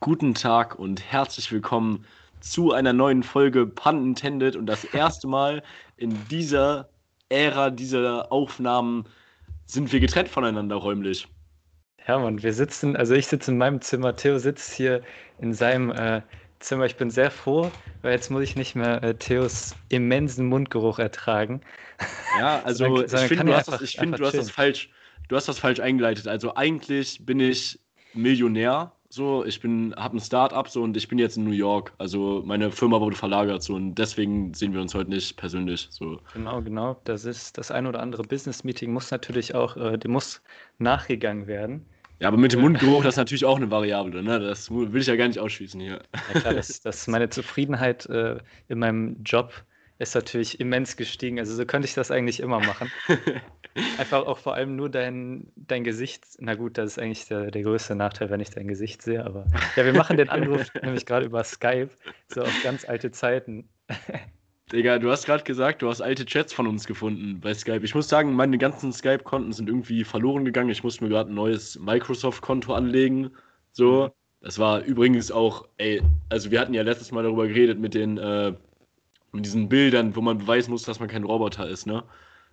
Guten Tag und herzlich willkommen zu einer neuen Folge Pun Intended und das erste Mal in dieser Ära dieser Aufnahmen sind wir getrennt voneinander räumlich. Ja, Mann, wir sitzen, also ich sitze in meinem Zimmer, Theo sitzt hier in seinem äh, Zimmer. Ich bin sehr froh, weil jetzt muss ich nicht mehr äh, Theos immensen Mundgeruch ertragen. Ja, also Sondern- ich sondern finde, du, das- ich find, du hast das falsch, du hast das falsch eingeleitet. Also eigentlich bin ich Millionär, so, ich bin, habe ein Start-up so und ich bin jetzt in New York. Also meine Firma wurde verlagert so und deswegen sehen wir uns heute nicht persönlich. So. Genau, genau. Das ist das ein oder andere Business-Meeting muss natürlich auch, äh, dem muss nachgegangen werden. Ja, aber mit dem Mundgeruch, das ist natürlich auch eine Variable, ne? Das will ich ja gar nicht ausschließen hier. Ja klar, das, das meine Zufriedenheit äh, in meinem Job ist natürlich immens gestiegen. Also so könnte ich das eigentlich immer machen. Einfach auch vor allem nur dein, dein Gesicht. Na gut, das ist eigentlich der, der größte Nachteil, wenn ich dein Gesicht sehe. Aber ja, wir machen den Anruf nämlich gerade über Skype, so auf ganz alte Zeiten. Digga, du hast gerade gesagt, du hast alte Chats von uns gefunden bei Skype. Ich muss sagen, meine ganzen Skype-Konten sind irgendwie verloren gegangen. Ich musste mir gerade ein neues Microsoft-Konto anlegen. So. Das war übrigens auch, ey, also wir hatten ja letztes Mal darüber geredet mit den, äh, mit diesen Bildern, wo man beweisen muss, dass man kein Roboter ist, ne?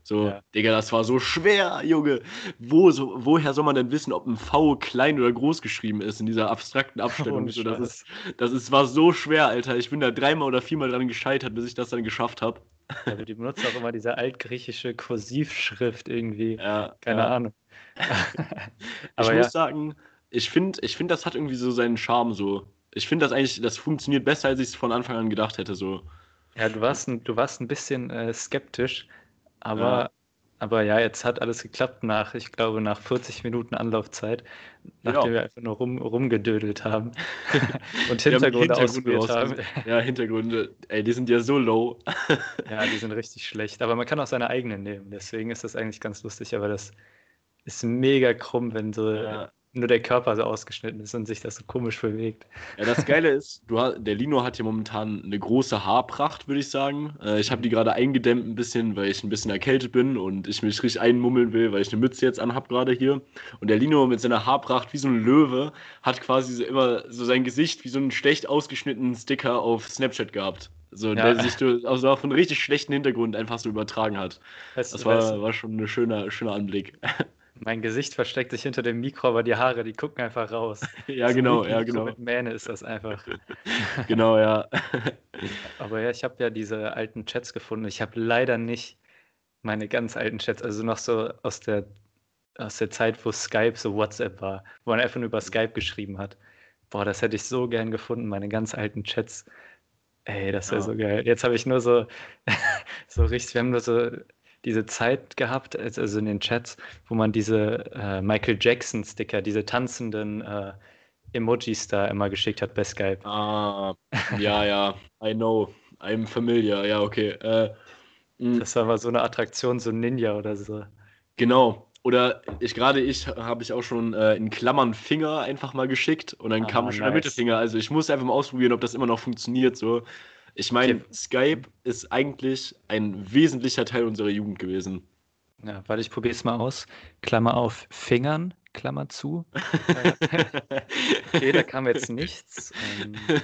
So, Ja. Digga, das war so schwer, Junge. Wo, so, woher soll man denn wissen, ob ein V klein oder groß geschrieben ist in dieser abstrakten Abstellung? Ohne so, das ist, das ist, war so schwer, Alter. Ich bin da dreimal oder viermal dran gescheitert, bis ich das dann geschafft habe. Ja, aber die benutzen auch immer diese altgriechische Kursivschrift irgendwie. Ja, Keine ja. Ahnung. Ich muss sagen, ich finde, ich find, das hat irgendwie so seinen Charme so. Ich finde das eigentlich, das funktioniert besser, als ich es von Anfang an gedacht hätte. So. Ja, du warst ein, du warst ein bisschen äh, skeptisch, aber, Ja. aber ja, jetzt hat alles geklappt nach, ich glaube, nach 40 Minuten Anlaufzeit, nachdem Ja. wir einfach nur rum, rumgedödelt haben und Wir haben Hintergründe Hintergründe haben. Ja, Hintergründe, ey, die sind ja so low. Ja, die sind richtig schlecht, aber man kann auch seine eigenen nehmen, deswegen ist das eigentlich ganz lustig, aber das ist mega krumm, wenn so Ja. Nur der Körper so ausgeschnitten ist und sich das so komisch bewegt. Ja, das Geile ist, du, der Lino hat hier momentan eine große Haarpracht, würde ich sagen. Äh, ich habe die gerade eingedämmt ein bisschen, weil ich ein bisschen erkältet bin und ich mich richtig einmummeln will, weil ich eine Mütze jetzt anhab gerade hier. Und der Lino mit seiner Haarpracht wie so ein Löwe hat quasi so immer so sein Gesicht wie so einen schlecht ausgeschnittenen Sticker auf Snapchat gehabt. So, Ja. der sich so- also auf einen richtig schlechten Hintergrund einfach so übertragen hat. Weißt, Das du- weißt, war, war schon ein schöner, schöner Anblick. Mein Gesicht versteckt sich hinter dem Mikro, aber die Haare, die gucken einfach raus. ja, So genau, ja, Mikro genau. Mit Mähne ist das einfach. Genau, ja. Aber ja, ich habe ja diese alten Chats gefunden. Ich habe leider nicht meine ganz alten Chats, also noch so aus der, aus der Zeit, wo Skype so WhatsApp war, wo man einfach nur über Skype geschrieben hat. Boah, das hätte ich so gern gefunden, meine ganz alten Chats. Ey, das wäre Ja. so geil. Jetzt habe ich nur so, so richtig, wir haben nur so diese Zeit gehabt, also in den Chats, wo man diese äh, Michael Jackson-Sticker, diese tanzenden äh, Emojis da immer geschickt hat bei Skype. Ah, ja, ja, I know. I'm familiar, ja, okay. Äh, mh, Das war mal so eine Attraktion, so ein Ninja oder so. genau. Oder ich gerade ich habe ich auch schon äh, in Klammern Finger einfach mal geschickt und dann Ah, kam schon der nice. Mittelfinger. Also ich muss einfach mal ausprobieren, ob das immer noch funktioniert. So. Ich meine. Skype ist eigentlich ein wesentlicher Teil unserer Jugend gewesen. Ja, warte, ich probiere es mal aus. Klammer auf, Fingern, Klammer zu. Okay, da kam jetzt nichts. Ähm,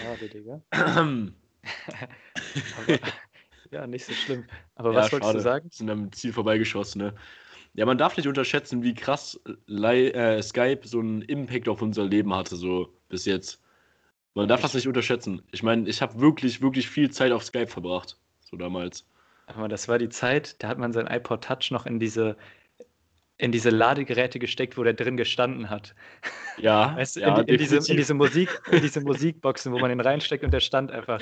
schade, Digga. Aber, ja, nicht so schlimm. Aber Ja, was wolltest schade. du sagen? Sind am Ziel vorbeigeschossen, ne? Ja, man darf nicht unterschätzen, wie krass Li äh, Skype so einen Impact auf unser Leben hatte, so bis jetzt. Man darf das nicht unterschätzen. Ich meine, ich habe wirklich, wirklich viel Zeit auf Skype verbracht, so damals. Aber das war die Zeit, da hat man sein iPod Touch noch in diese, in diese Ladegeräte gesteckt, wo der drin gestanden hat. Ja, Weißt du, ja, in, in, diese, in diese Musik, in diese Musikboxen, wo man den reinsteckt und der stand einfach.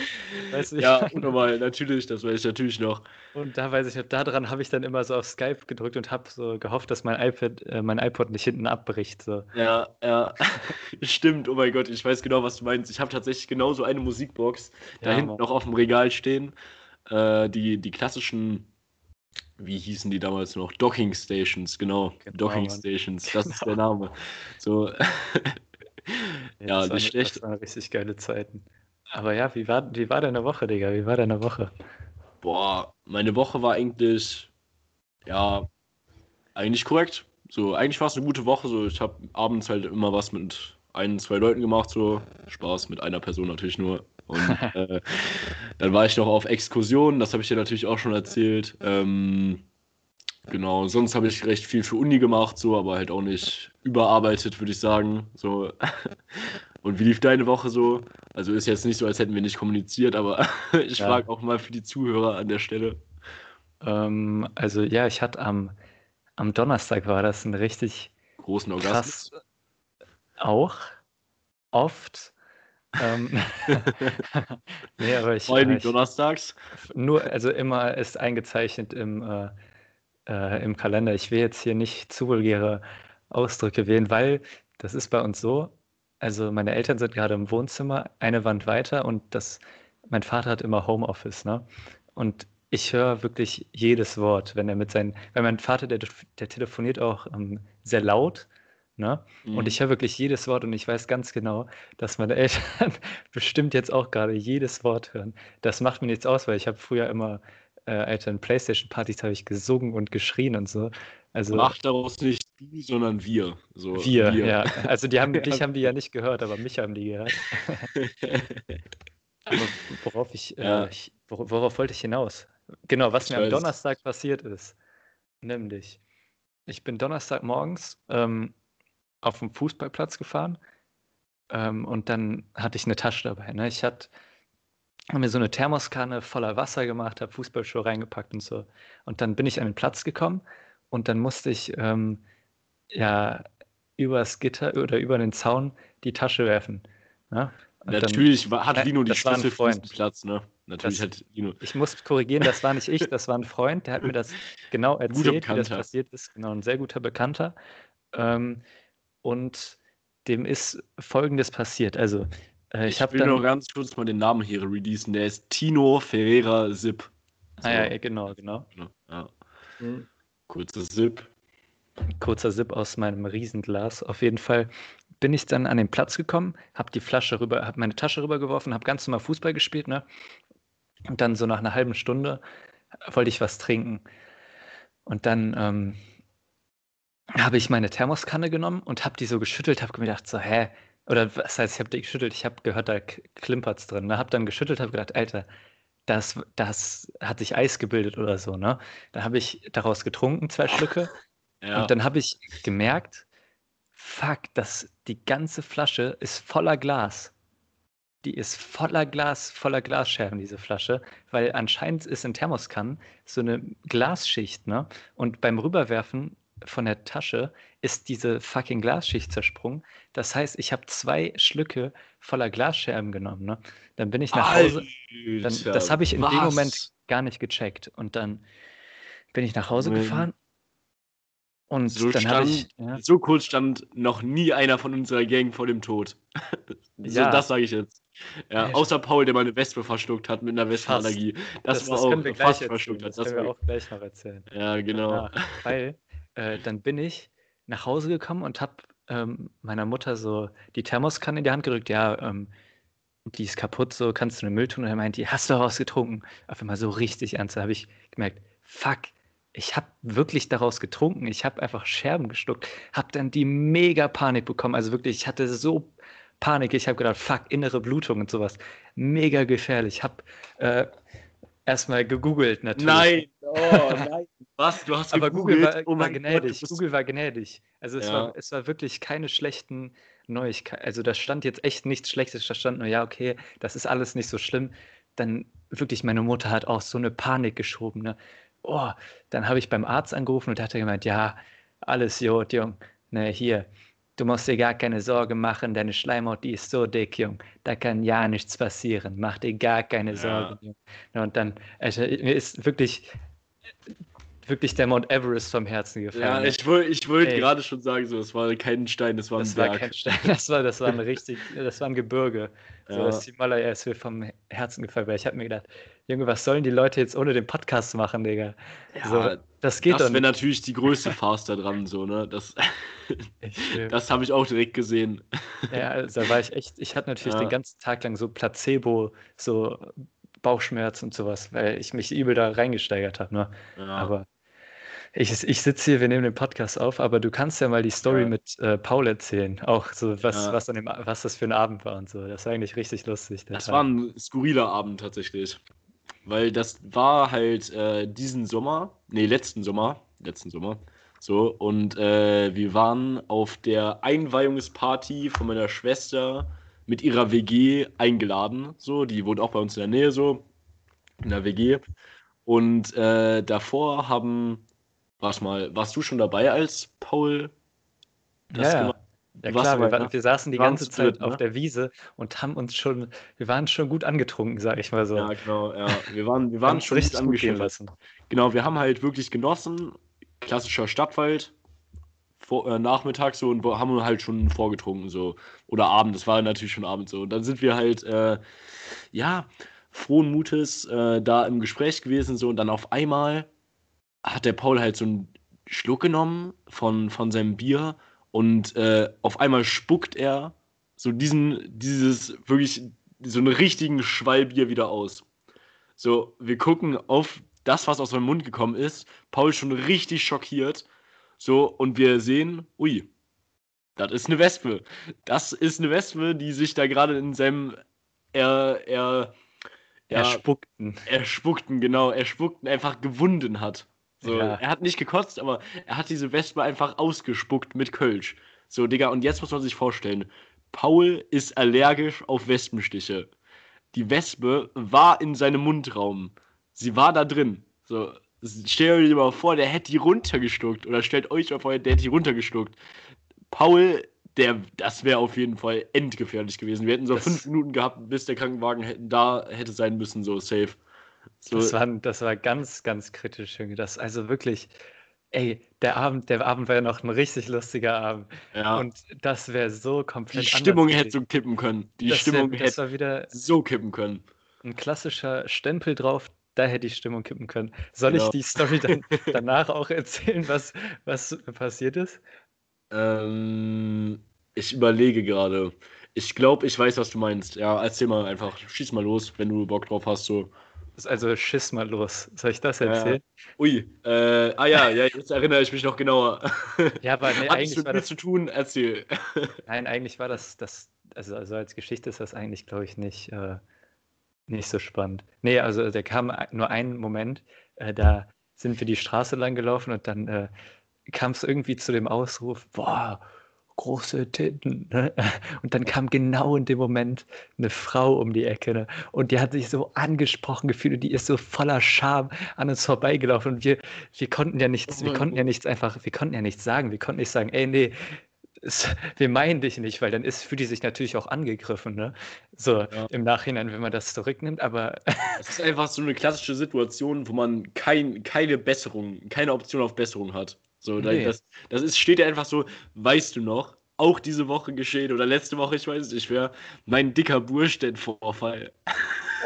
Weißt Ja, unnormal, natürlich, das weiß ich natürlich noch. Und da weiß ich, daran habe ich dann immer so auf Skype gedrückt und habe so gehofft, dass mein iPad, äh, mein iPod nicht hinten abbricht. So. Ja, ja, stimmt, oh mein Gott, ich weiß genau, was du meinst. Ich habe tatsächlich genauso eine Musikbox da Ja, hinten Mann. noch auf dem Regal stehen. Äh, die, die klassischen wie hießen die damals noch? Docking Stations, genau. Genau, Docking Mann. Stations, das ist der Genau. Name. So, ja, das nicht schlecht. Das waren richtig geile Zeiten. Aber ja, wie war, wie war deine Woche, Digga? Wie war deine Woche? Boah, meine Woche war eigentlich, ja, eigentlich korrekt. So, eigentlich war es eine gute Woche. So, ich habe abends halt immer was mit ein, zwei Leuten gemacht. So, Spaß mit einer Person natürlich nur. Und äh, dann war ich noch auf Exkursionen, das habe ich dir natürlich auch schon erzählt. Ähm, genau, sonst habe ich recht viel für Uni gemacht, so, aber halt auch nicht überarbeitet, würde ich sagen. So. Und wie lief deine Woche so? Also ist jetzt nicht so, als hätten wir nicht kommuniziert, aber ich Ja. frage auch mal für die Zuhörer an der Stelle. Ähm, also ja, ich hatte am, am Donnerstag war das ein richtig Großen Orgasmus. krass auch oft. Ähm, nee, aber ich, äh, ich donnerstags. nur, also immer ist eingezeichnet im, äh, äh, im Kalender. Ich will jetzt hier nicht zu vulgäre Ausdrücke wählen, weil das ist bei uns so. Also meine Eltern sind gerade im Wohnzimmer, eine Wand weiter und das, mein Vater hat immer Homeoffice, ne? Und ich höre wirklich jedes Wort, wenn er mit seinen, weil mein Vater, der, der telefoniert auch ähm, sehr laut, ne? Mhm. Und ich höre wirklich jedes Wort und ich weiß ganz genau, dass meine Eltern bestimmt jetzt auch gerade jedes Wort hören. Das macht mir nichts aus, weil ich habe früher immer, äh, Alter, in Playstation-Partys habe ich gesungen und geschrien und so. Also Mach daraus nicht du, sondern wir. So, wir, ja. Also die haben, dich haben die ja nicht gehört, aber mich haben die gehört. Aber worauf ich, Ja. äh, ich wor worauf wollte ich hinaus? Genau, was Ich mir am. Donnerstag passiert ist. Nämlich, ich bin Donnerstag morgens ähm, auf dem Fußballplatz gefahren ähm, und dann hatte ich eine Tasche dabei. Ne? Ich hatte mir so eine Thermoskanne voller Wasser gemacht, habe Fußballschuhe reingepackt und so. Und dann bin ich an den Platz gekommen und dann musste ich ähm, ja übers Gitter oder über den Zaun die Tasche werfen. Ne? Dann- Natürlich war, hat Lino die Schlüssel für diesen Platz, ne? Natürlich Das- hat Lino. Ich muss korrigieren, das war nicht ich, das war ein Freund, der hat mir das genau erzählt, wie das passiert ist. Genau, ein sehr guter Bekannter. Ähm, und dem ist Folgendes passiert. Also, äh, ich Ich habe will noch dann. ganz kurz mal den Namen hier releasen. Der ist Tino Ferreira Sipp. Ah, ja, ja, genau, genau. Ja. Kurzes Sipp. Kurzer Sip aus meinem Riesenglas. Auf jeden Fall bin ich dann an den Platz gekommen, habe die Flasche rüber, habe meine Tasche rübergeworfen, habe ganz normal Fußball gespielt, ne? Und dann so nach einer halben Stunde wollte ich was trinken. Und dann ähm, habe ich meine Thermoskanne genommen und habe die so geschüttelt, habe mir gedacht, so, hä? Oder was heißt, ich habe die geschüttelt, ich habe gehört, da klimpert es drin. Ne? Habe dann geschüttelt, habe gedacht, Alter, das, das hat sich Eis gebildet oder so, ne? Dann habe ich daraus getrunken, zwei Schlücke. Ja. Und dann habe ich gemerkt, fuck, das, die ganze Flasche ist voller Glas. Die ist voller Glas, voller Glasscherben, diese Flasche, weil anscheinend ist in Thermoskannen so eine Glasschicht, ne? Und beim Rüberwerfen von der Tasche ist diese fucking Glasschicht zersprungen. Das heißt, ich habe zwei Schlücke voller Glasscherben genommen, ne? Dann bin ich nach Hause. Dann, das habe ich in dem was? Moment gar nicht gecheckt. Und dann bin ich nach Hause Moment. gefahren. Und So dann habe ich. Ja, so kurz stand noch nie einer von unserer Gang vor dem Tod. so, Ja. Das sage ich jetzt. Ja, Ja, außer Paul, der mal eine Wespe verschluckt hat mit einer Wespenallergie. Das, war können auch fast erzählen. verschluckt. Das Das können wir auch gleich noch erzählen. ja, genau. danach. Weil äh, dann bin ich nach Hause gekommen und habe ähm, meiner Mutter so die Thermoskanne in die Hand gerückt. Ja, ähm, die ist kaputt, so kannst du in den Müll tun. Und er meint, die hast du daraus getrunken. Auf einmal so richtig ernst. Da habe ich gemerkt, fuck, ich habe wirklich daraus getrunken. Ich habe einfach Scherben geschluckt. Habe dann die mega Panik bekommen. Also wirklich, ich hatte so Panik. Ich habe gedacht, fuck, innere Blutung und sowas. Mega gefährlich. Ich habe äh, erstmal gegoogelt natürlich. Nein, oh nein. Was? Du hast Aber Google gegoogelt? war, oh war mein Gott, gnädig. bist- Google war gnädig. Also es, Ja. war, es war wirklich keine schlechten Neuigkeiten. Also da stand jetzt echt nichts Schlechtes. Da stand nur, ja, okay, das ist alles nicht so schlimm. Dann wirklich, meine Mutter hat auch so eine Panik geschoben. Ne? Oh, dann habe ich beim Arzt angerufen und der hat gemeint, ja, alles Jod, Jung. Ne, hier, du musst dir gar keine Sorge machen, deine Schleimhaut, die ist so dick, Jung. Da kann ja nichts passieren. Mach dir gar keine Ja. Sorgen, Jung. Und dann, also mir ist wirklich wirklich der Mount Everest vom Herzen gefallen. Ja, ich wollte ich wollt gerade schon sagen, so, es war kein Stein, es war ein das Berg. war kein Stein, das war, das war ein richtig, das war ein Gebirge. So, Ja. das Himalaya ist mir vom Herzen gefallen, weil ich habe mir gedacht, Junge, was sollen die Leute jetzt ohne den Podcast machen, Digga? Ja, so, das geht das doch wäre natürlich die größte Farce da dran, so, ne? Das, das habe ich auch direkt gesehen. Ja, also da war ich echt, ich hatte natürlich Ja. den ganzen Tag lang so Placebo, so Bauchschmerz und sowas, weil ich mich übel da reingesteigert habe. Ne? Ja. Aber ich, ich sitze hier, wir nehmen den Podcast auf, aber du kannst ja mal die Story Ja. mit äh, Paul erzählen, auch so was, Ja. was, an dem, was das für ein Abend war und so. Das war eigentlich richtig lustig. Das Tag. war ein skurriler Abend tatsächlich. Weil das war halt äh, diesen Sommer, nee, letzten Sommer, letzten Sommer, so, und äh, wir waren auf der Einweihungsparty von meiner Schwester mit ihrer WG eingeladen, so, die wohnt auch bei uns in der Nähe, so, in der WG. Und äh, davor haben, warte mal, warst du schon dabei, als Paul das ja, gemacht Ja warst klar, wir, dabei, wa- ne? wir saßen die ganze Zeit dritt, auf ne? der Wiese und haben uns schon, wir waren schon gut angetrunken, sag ich mal so. Ja, genau, ja. Wir waren, wir waren schon richtig angeschnitten. lassen. Genau, wir haben halt wirklich genossen. Klassischer Stadtwald. Vor, äh, Nachmittag so und haben halt schon vorgetrunken so. Oder Abend, das war natürlich schon Abend so. Und dann sind wir halt, äh, ja, frohen Mutes äh, da im Gespräch gewesen so. Und dann auf einmal hat der Paul halt so einen Schluck genommen von, von seinem Bier und äh, auf einmal spuckt er so diesen, dieses wirklich, so einen richtigen Schwallbier wieder aus. So, wir gucken auf das, was aus seinem Mund gekommen ist. Paul schon richtig schockiert. So, und wir sehen, ui, das ist eine Wespe. Das ist eine Wespe, die sich da gerade in seinem er, er, ja, Erspuckten. erspuckten, genau, erspuckten einfach gewunden hat. So, Ja. er hat nicht gekotzt, aber er hat diese Wespe einfach ausgespuckt mit Kölsch. So, Digga, und jetzt muss man sich vorstellen, Paul ist allergisch auf Wespenstiche. Die Wespe war in seinem Mundraum. Sie war da drin. So, stellt euch mal vor, der hätte die runtergeschluckt. Oder stellt euch mal vor, der hätte die runtergeschluckt. Paul, der, das wäre auf jeden Fall endgefährlich gewesen. Wir hätten so Das- fünf Minuten gehabt, bis der Krankenwagen da hätte sein müssen, so safe. So, Das war, das war ganz, ganz kritisch, Junge. Das, also wirklich, ey, der Abend, der Abend war ja noch ein richtig lustiger Abend. ja, Und das wäre so die komplett Stimmung anders hätte so kippen können. Die das Stimmung wär, hätte wieder so kippen können. ein klassischer Stempel drauf, da hätte die Stimmung kippen können. Soll ich Genau. die Story dann danach auch erzählen, was, was passiert ist? Ähm, ich überlege gerade. Ich glaube, ich weiß, was du meinst. Ja, erzähl mal einfach. Schieß mal los, wenn du Bock drauf hast. So. Also schiss mal los. Soll ich das Ja, ja. erzählen? Ui, äh, ah ja, ja, jetzt erinnere ich mich noch genauer. Ja, aber nee, eigentlich mit war das, zu tun? Erzähl. nein, eigentlich war das, das also, also als Geschichte ist das eigentlich, glaube ich, nicht, äh, nicht so spannend. Nee, also der kam ein- nur einen Moment, äh, da sind wir die Straße lang gelaufen und dann äh, kam es irgendwie zu dem Ausruf, boah, große Titten. Ne? Und dann kam genau in dem Moment eine Frau um die Ecke ne? und die hat sich so angesprochen gefühlt und die ist so voller Scham an uns vorbeigelaufen und wir, wir konnten ja nichts, Oh wir mein konnten ja nichts einfach, wir konnten ja nichts sagen, wir konnten nicht sagen, ey, nee, es, wir meinen dich nicht, weil dann ist, fühlt die sich natürlich auch angegriffen, ne? So Ja. im Nachhinein, wenn man das zurücknimmt, aber Es ist einfach so eine klassische Situation, wo man kein, keine Besserung, keine Option auf Besserung hat. So, Nee. das, das ist, steht ja einfach so, weißt du noch, auch diese Woche geschehen oder letzte Woche, ich weiß es nicht mehr, mein dicker Burstedt-Vorfall.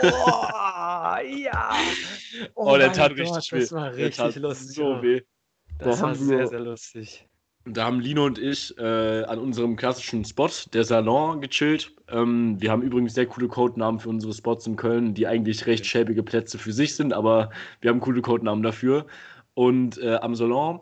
Oh, ja. Oh, der mein tat Gott, richtig weh. Das war Der richtig lustig. So ja. weh. Das Da war sehr, sehr lustig. Da haben Lino und ich äh, an unserem klassischen Spot, der Salon, gechillt. Ähm, wir haben übrigens sehr coole Codenamen für unsere Spots in Köln, die eigentlich recht schäbige Plätze für sich sind, aber wir haben coole Codenamen dafür. Und äh, am Salon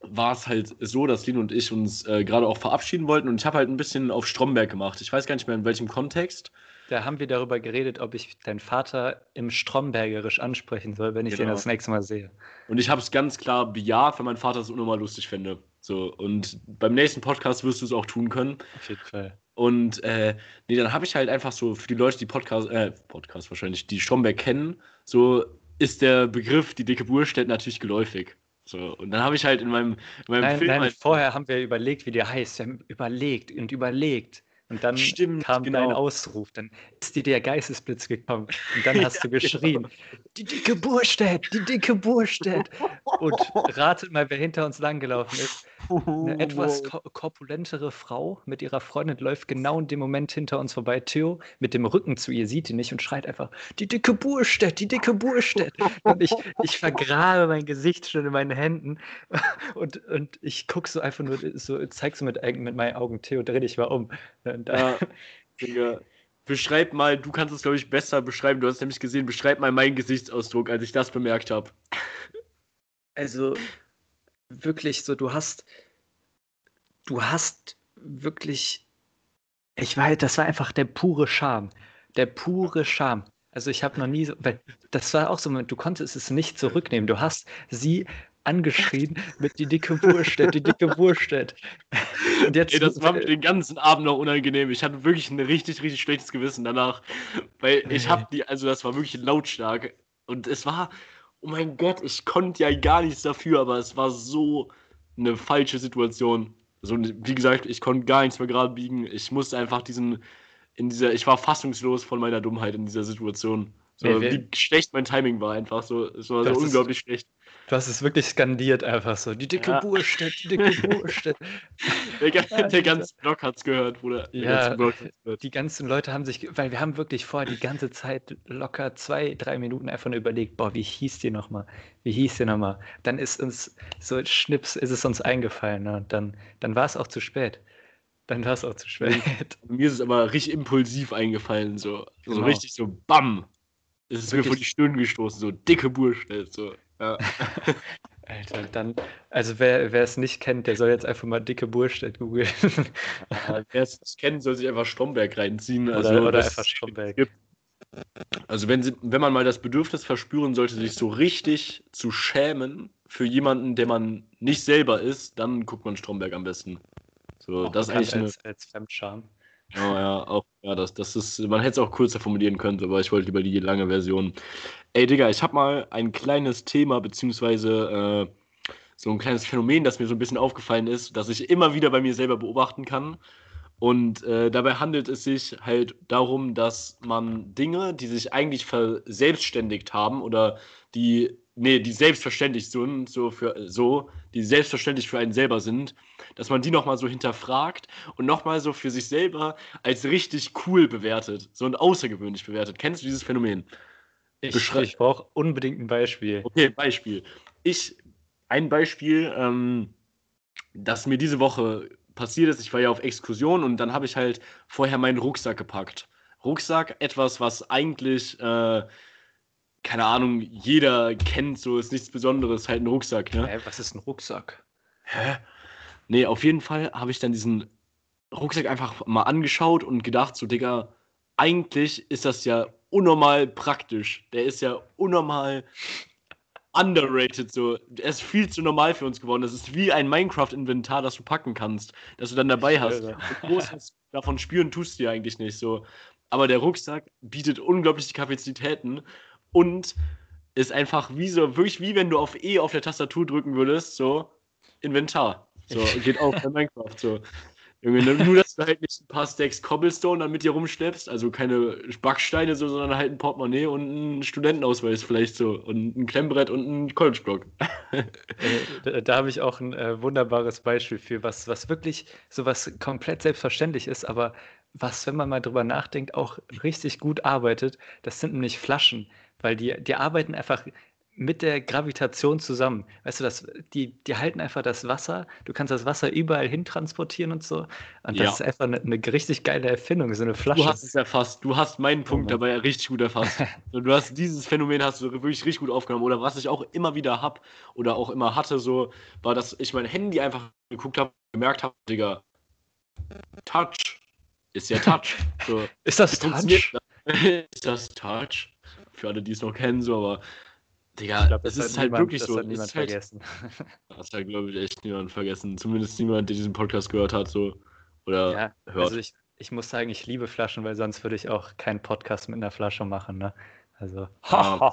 war es halt so, dass Lino und ich uns äh, gerade auch verabschieden wollten und ich habe halt ein bisschen auf Stromberg gemacht. Ich weiß gar nicht mehr in welchem Kontext. Da haben wir darüber geredet, ob ich deinen Vater im Strombergerisch ansprechen soll, wenn ich den Genau. das nächste Mal sehe. Und ich habe es ganz klar bejaht, weil mein Vater es unnormal lustig fände. So, und beim nächsten Podcast wirst du es auch tun können. Auf jeden Fall. Und äh, nee, dann habe ich halt einfach so für die Leute, die Podcast, äh, Podcast wahrscheinlich, die Stromberg kennen, so ist der Begriff die dicke Burstedt natürlich geläufig. So, und dann habe ich halt in meinem, in meinem Nein, Film nein, halt, vorher haben wir überlegt, wie der heißt. Wir haben überlegt und überlegt. Und dann Stimmt, kam genau. dein Ausruf, dann ist dir der Geistesblitz gekommen und dann hast du geschrien, genau. die dicke Burstedt, die dicke Burstedt. Und ratet mal, wer hinter uns langgelaufen ist. Eine etwas ko korpulentere Frau mit ihrer Freundin läuft genau in dem Moment hinter uns vorbei. Theo mit dem Rücken zu ihr sieht ihn nicht und schreit einfach, die dicke Burstedt, die dicke Burstedt. Und ich, ich vergrabe mein Gesicht schon in meinen Händen und, und ich gucke so einfach nur, so zeig so mit, mit meinen Augen, Theo, dreh dich mal um. Und da- Ja. Beschreib mal, du kannst es, glaube ich, besser beschreiben. Du hast nämlich gesehen, beschreib mal meinen Gesichtsausdruck, als ich das bemerkt habe. Also wirklich so, du hast, du hast wirklich, ich weiß, das war einfach der pure Charme, der pure Charme. Also ich habe noch nie so, weil das war auch so, du konntest es nicht zurücknehmen. Du hast sie angeschrien mit die dicke Wurstedt, die dicke Wurstedt. Und jetzt, Ey, das war mir den ganzen Abend noch unangenehm. Ich hatte wirklich ein richtig, richtig schlechtes Gewissen danach. Weil ich Nee. hab die, also das war wirklich lautstark. Und es war, oh mein Gott, ich konnte ja gar nichts dafür, aber es war so eine falsche Situation. So, wie gesagt, ich konnte gar nichts mehr gerade biegen. Ich musste einfach diesen, in dieser, ich war fassungslos von meiner Dummheit in dieser Situation. So, Nee, wie schlecht mein Timing war einfach so. Es war so ist- unglaublich schlecht. Du hast es wirklich skandiert einfach so, die dicke Ja. Wurstedt, die dicke Wurstedt. Der, Ja, der ganze Block hat's gehört, Bruder. Der Ja, ganze gehört. Die ganzen Leute haben sich, weil wir haben wirklich vorher die ganze Zeit locker zwei, drei Minuten einfach nur überlegt, boah, wie hieß die nochmal? Wie hieß die nochmal? Dann ist uns so schnips, ist es uns eingefallen. Ne? Und dann, dann war es auch zu spät. Dann war es auch zu spät. Mir ist es aber richtig impulsiv eingefallen, so, so Genau. richtig so BAM. Es ist mir Wirklich. vor die Stirn gestoßen, so dicke Bursche. So. Ja. Alter, dann, also wer, es nicht kennt, der soll jetzt einfach mal dicke Burstedt googeln. Wer es nicht kennt, soll sich einfach Stromberg reinziehen. oder Also, oder einfach Stromberg. gibt- Also wenn, sie, wenn man mal das Bedürfnis verspüren sollte, sich so richtig zu schämen für jemanden, der man nicht selber ist, dann guckt man Stromberg am besten. So, Auch das ist eigentlich eine, als, als Fremdscham. Ja, ja, auch, ja, das, das ist, man hätte es auch kürzer formulieren können, aber ich wollte lieber die lange Version. Ey, Digga, ich habe mal ein kleines Thema, beziehungsweise äh, so ein kleines Phänomen, das mir so ein bisschen aufgefallen ist, das ich immer wieder bei mir selber beobachten kann. Und äh, dabei handelt es sich halt darum, dass man Dinge, die sich eigentlich verselbstständigt haben oder die, nee, die selbstverständlich sind, so für, so, die selbstverständlich für einen selber sind, dass man die nochmal so hinterfragt und nochmal so für sich selber als richtig cool bewertet, so und außergewöhnlich bewertet. Kennst du dieses Phänomen? Ich, ich brauche unbedingt ein Beispiel. Okay, Beispiel. Ich, ein Beispiel, ähm, das mir diese Woche passiert ist, ich war ja auf Exkursion und dann habe ich halt vorher meinen Rucksack gepackt. Rucksack, etwas, was eigentlich, äh, keine Ahnung, jeder kennt, so ist nichts Besonderes, halt ein Rucksack, ne? Hä, was ist ein Rucksack? Hä? Nee, auf jeden Fall habe ich dann diesen Rucksack einfach mal angeschaut und gedacht, so, Digga, eigentlich ist das ja unnormal praktisch. Der ist ja unnormal underrated, so. Der ist viel zu normal für uns geworden. Das ist wie ein Minecraft-Inventar, das du packen kannst, das du dann dabei hast. Großes davon spüren tust du ja eigentlich nicht so. Aber der Rucksack bietet unglaublich die Kapazitäten und ist einfach wie so, wirklich wie wenn du auf E auf der Tastatur drücken würdest, so Inventar. So, geht auf bei Minecraft. So. Junge, nur- dass du halt nicht ein paar Stacks Cobblestone dann mit dir rumschleppst, also keine Backsteine, so, sondern halt ein Portemonnaie und einen Studentenausweis vielleicht so und ein Klemmbrett und einen College-Block. Äh, da da habe ich auch ein äh, wunderbares Beispiel für, was, was wirklich so was komplett selbstverständlich ist, aber was, wenn man mal drüber nachdenkt, auch richtig gut arbeitet. Das sind nämlich Flaschen, weil die, die arbeiten einfach mit der Gravitation zusammen. Weißt du, das, die, die halten einfach das Wasser, du kannst das Wasser überall hin transportieren und so. Und das Ja. ist einfach eine, eine richtig geile Erfindung, so eine Flasche. Du hast es erfasst. Du hast meinen Punkt Mann. dabei richtig gut erfasst. Du hast dieses Phänomen hast du wirklich richtig gut aufgenommen. Oder was ich auch immer wieder hab oder auch immer hatte, so, war, dass ich mein Handy einfach geguckt habe, gemerkt habe, Digga, Touch ist ja Touch. So, ist das Touch? ist das Touch? Für alle, die es noch kennen, so, aber Digga, Ich glaube, es das ist hat halt niemand, wirklich das so. hat es niemand ist halt, vergessen. das hat, glaube ich, echt niemand vergessen. Zumindest niemand, der diesen Podcast gehört hat, so. Oder Ja, hört. also ich, ich muss sagen, ich liebe Flaschen, weil sonst würde ich auch keinen Podcast mit einer Flasche machen, ne? Also, Ja.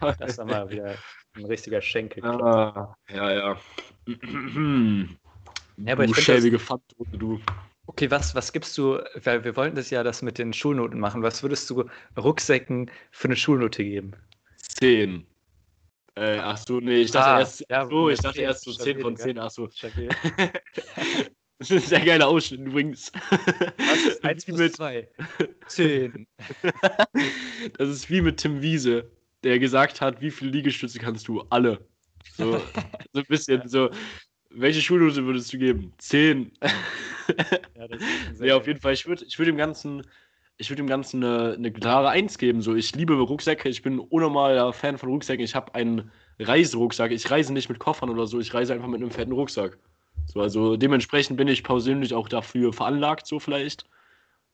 das war mal wieder ein richtiger Schenkel. Ah, ja, ja. Ja, aber ich du schäbige Pfandrunde, du. Okay, was, was gibst du, weil wir wollten das ja das mit den Schulnoten machen, was würdest du Rucksäcken für eine Schulnote geben? 10. Äh, ach so, nee, ich dachte ah, erst, ja, so, ich dachte erst so 10 von 10, ach so. Das ist ein sehr geiler Ausschnitt übrigens. Was ist 1 plus 2? 10. Das ist wie mit Tim Wiese, der gesagt hat, wie viele Liegestütze kannst du? Alle. So, so ein bisschen so. Welche Schulnote würdest du geben? 10. ja, das ist ja, auf jeden Fall. Ich würde ich würd dem Ganzen, ich würde dem Ganzen eine, eine klare 1 geben. So, ich liebe Rucksäcke. Ich bin unnormaler Fan von Rucksäcken. Ich habe einen Reiserucksack. Ich reise nicht mit Koffern oder so. Ich reise einfach mit einem fetten Rucksack. So, also dementsprechend bin ich persönlich auch dafür veranlagt, so vielleicht.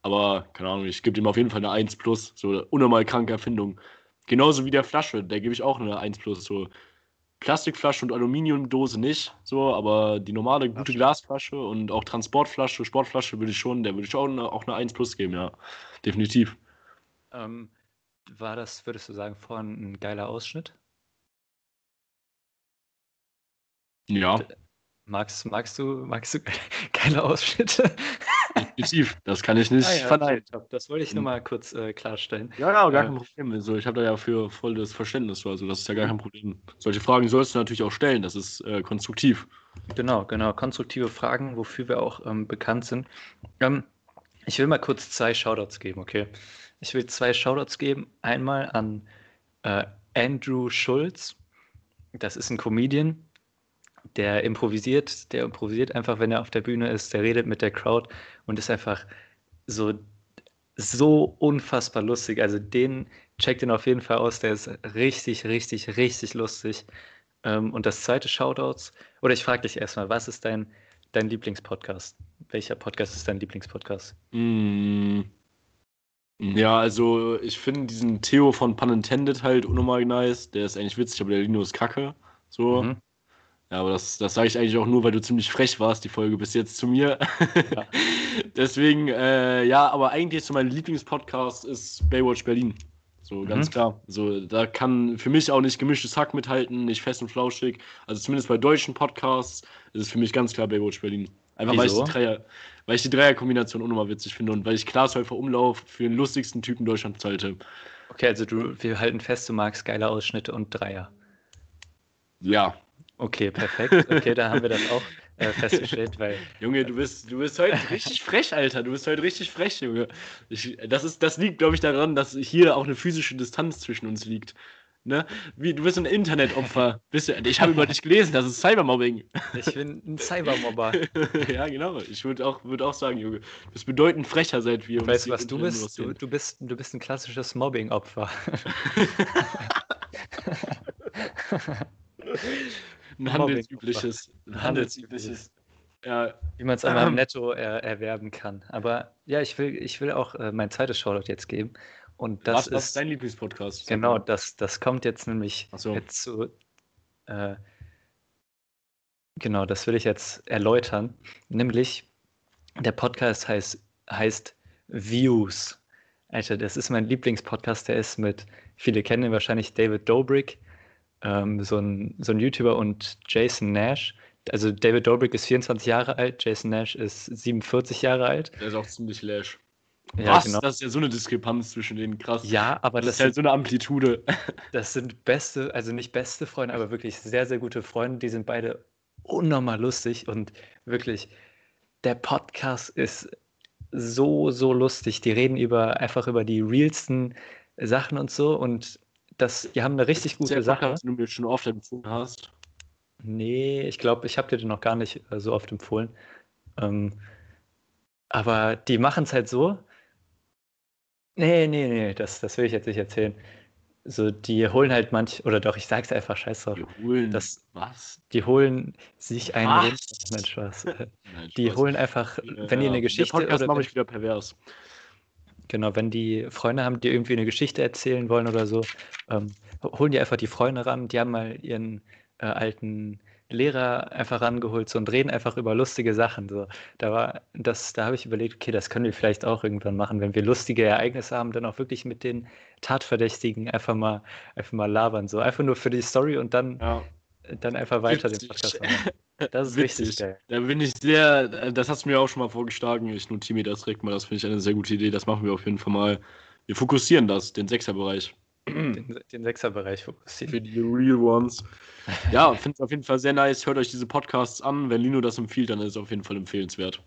Aber, keine Ahnung, ich gebe ihm auf jeden Fall eine 1 plus. So, unnormal kranke Erfindung. Genauso wie der Flasche, der gebe ich auch eine 1 plus. So, Plastikflasche und Aluminiumdose nicht, so, aber die normale gute Flasche. Glasflasche und auch Transportflasche, Sportflasche würde ich schon, der würde ich auch eine, auch eine 1 plus geben, ja. Definitiv. Ähm, war das, würdest du sagen, vorhin ein geiler Ausschnitt? Ja. Magst, magst du, magst du geile Ausschnitte? Definitiv, das kann ich nicht ah, ja, verneinen. Das wollte ich nur mal kurz äh, klarstellen. Ja, ja, gar äh, kein Problem. Also ich habe da ja für volles Verständnis, also das ist ja gar kein Problem. Solche Fragen sollst du natürlich auch stellen, das ist äh, konstruktiv. Genau, genau, konstruktive Fragen, wofür wir auch ähm, bekannt sind. Ähm, ich will mal kurz zwei Shoutouts geben, okay? Ich will zwei Shoutouts geben. Einmal an äh, Andrew Schulz, das ist ein Comedian, der improvisiert, der improvisiert einfach, wenn er auf der Bühne ist, der redet mit der Crowd und ist einfach so, so unfassbar lustig. Also den checkt ihn auf jeden Fall aus, der ist richtig, richtig, richtig lustig. Ähm, und das zweite Shoutouts, oder ich frage dich erstmal, was ist dein, dein Lieblingspodcast? Welcher Podcast ist dein Lieblingspodcast? Mm. Ja, also ich finde diesen Theo von Pun Intended halt unnormal nice. Der ist eigentlich witzig, aber der Linus Kacke. So. Mhm. Ja, aber das, das sage ich eigentlich auch nur, weil du ziemlich frech warst, die Folge bis jetzt zu mir. Ja. Deswegen, äh, ja, aber eigentlich so mein Lieblingspodcast ist Baywatch Berlin. So, mhm. ganz klar. So, da kann für mich auch nicht gemischtes Hack mithalten, nicht fest und flauschig. Also zumindest bei deutschen Podcasts ist es für mich ganz klar Baywatch Berlin. Einfach weil ich, die Dreier, weil ich die Dreierkombination unnormal witzig finde und weil ich Klaas Häufer Umlauf für den lustigsten Typen Deutschlands halte. Okay, also du, wir halten fest, du magst geile Ausschnitte und Dreier. Ja, Okay, perfekt. Okay, da haben wir das auch äh, festgestellt, weil. Junge, du bist, du bist heute richtig frech, Alter. Du bist heute richtig frech, Junge. Ich, das, ist, das liegt, glaube ich, daran, dass hier auch eine physische Distanz zwischen uns liegt. Ne? Wie, du bist ein Internetopfer. Bist du, ich habe über dich gelesen, das ist Cybermobbing. Ich bin ein Cybermobber. ja, genau. Ich würde auch, würd auch sagen, Junge, du bist bedeutend frecher, seit wir weißt, uns. Weißt du, was du bist? Du, du, bist? du bist ein klassisches Mobbing-Opfer. Ein handelsübliches. Ein handelsübliches. Ja. Wie man es einmal im Netto er, erwerben kann. Aber ja, ich will, ich will auch äh, mein zweites Shoutout jetzt geben. Und das was, ist, was ist dein Lieblingspodcast? Genau, das, das kommt jetzt nämlich so. jetzt zu. Äh, genau, das will ich jetzt erläutern. Nämlich, der Podcast heißt, heißt Views. Alter, das ist mein Lieblingspodcast. Der ist mit, viele kennen ihn wahrscheinlich, David Dobrik ähm, so, ein, so ein YouTuber und Jason Nash. Also David Dobrik ist 24 Jahre alt, Jason Nash ist 47 Jahre alt. Der ist auch ziemlich lash. Ja, Was? Genau. Das ist ja so eine Diskrepanz zwischen denen, krass. Ja, aber das, das ist halt so eine Amplitude. Das sind beste, also nicht beste Freunde, aber wirklich sehr, sehr gute Freunde. Die sind beide unnormal lustig und wirklich, der Podcast ist so, so lustig. Die reden über einfach über die realsten Sachen und so und das, die haben eine richtig gute Sache. Was du mir schon oft empfohlen hast. Nee, ich glaube, ich habe dir den noch gar nicht äh, so oft empfohlen. Ähm, aber die machen es halt so. Nee, nee, nee, das, das will ich jetzt nicht erzählen. So, die holen halt manch, oder doch, ich sag's einfach scheiß drauf. Die holen das, was? Die holen sich einen runter. Nein, Spaß. Nein, die holen einfach, wenn die eine Geschichte. Der Podcast mache ich wieder pervers. Genau, wenn die Freunde haben, die irgendwie eine Geschichte erzählen wollen oder so, ähm, holen die einfach die Freunde ran. Die haben mal ihren äh, alten Lehrer einfach rangeholt so, und reden einfach über lustige Sachen. So. Da, war, das, da habe ich überlegt, okay, das können wir vielleicht auch irgendwann machen, wenn wir lustige Ereignisse haben, dann auch wirklich mit den Tatverdächtigen einfach mal, einfach mal labern. So. Einfach nur für die Story und dann, ja. dann einfach weiter den Podcast machen. Das ist Witzig. richtig geil. Da bin ich sehr, das hast du mir auch schon mal vorgeschlagen. Ich notiere mir das direkt mal. Das finde ich eine sehr gute Idee. Das machen wir auf jeden Fall mal. Wir fokussieren das, den Sechserbereich. Den, den Sechserbereich fokussieren. Für die Real Ones. Ja, finde es auf jeden Fall sehr nice. Hört euch diese Podcasts an. Wenn Lino das empfiehlt, dann ist es auf jeden Fall empfehlenswert.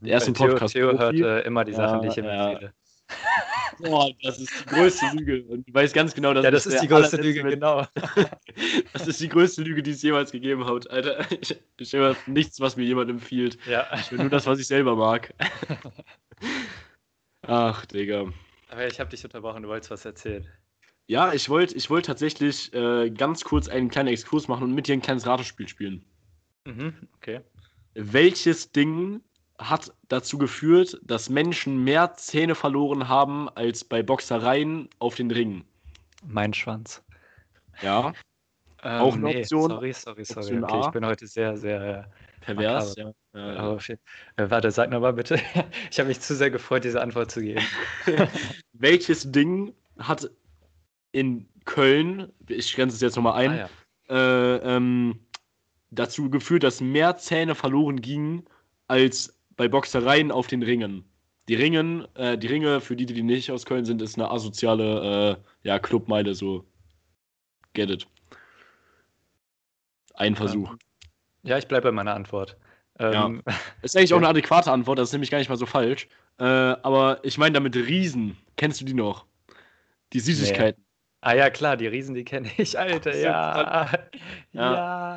Der erste Theo, Podcast. Theo hört äh, immer die Sachen, die ich ihm Ja, empfehle. Boah, das ist die größte Lüge. Und du weißt ganz genau, dass Ja, das ist der die größte Lüge, Mensch- genau. Das ist die größte Lüge, die es jemals gegeben hat, Alter. Ich, ich höre nichts, was mir jemand empfiehlt. Ja. Ich will nur das, was ich selber mag. Ach, Digga. Aber ich habe dich unterbrochen, du wolltest was erzählen. Ja, ich wollte ich wollt tatsächlich äh, ganz kurz einen kleinen Exkurs machen und mit dir ein kleines Ratespiel spielen. Mhm, okay. Welches Ding hat dazu geführt, dass Menschen mehr Zähne verloren haben als bei Boxereien auf den Ringen? Mein Schwanz. Ja, Ähm, Auch eine Option. Sorry, sorry, sorry. Option okay, A. ich bin heute sehr, sehr. pervers. Makaber. Ja. Äh, aber viel- äh, warte, sag nochmal bitte. Ich habe mich zu sehr gefreut, diese Antwort zu geben. welches Ding hat in Köln, ich grenze es jetzt nochmal ein, Ah, ja. äh, ähm, dazu geführt, dass mehr Zähne verloren gingen als bei Boxereien auf den Ringen. Die Ringen, äh, die Ringe, für die, die nicht aus Köln sind, ist eine asoziale äh, ja, Clubmeile, so. Get it. Ein Versuch. ja, ich bleibe bei meiner Antwort. Ähm, Ist eigentlich auch Ja. eine adäquate Antwort, das ist nämlich gar nicht mal so falsch. Äh, aber ich meine damit Riesen. Kennst du die noch? Die Süßigkeiten. Ah ja, klar, die Riesen, die kenne ich, Alter, ja. Ja. Ja.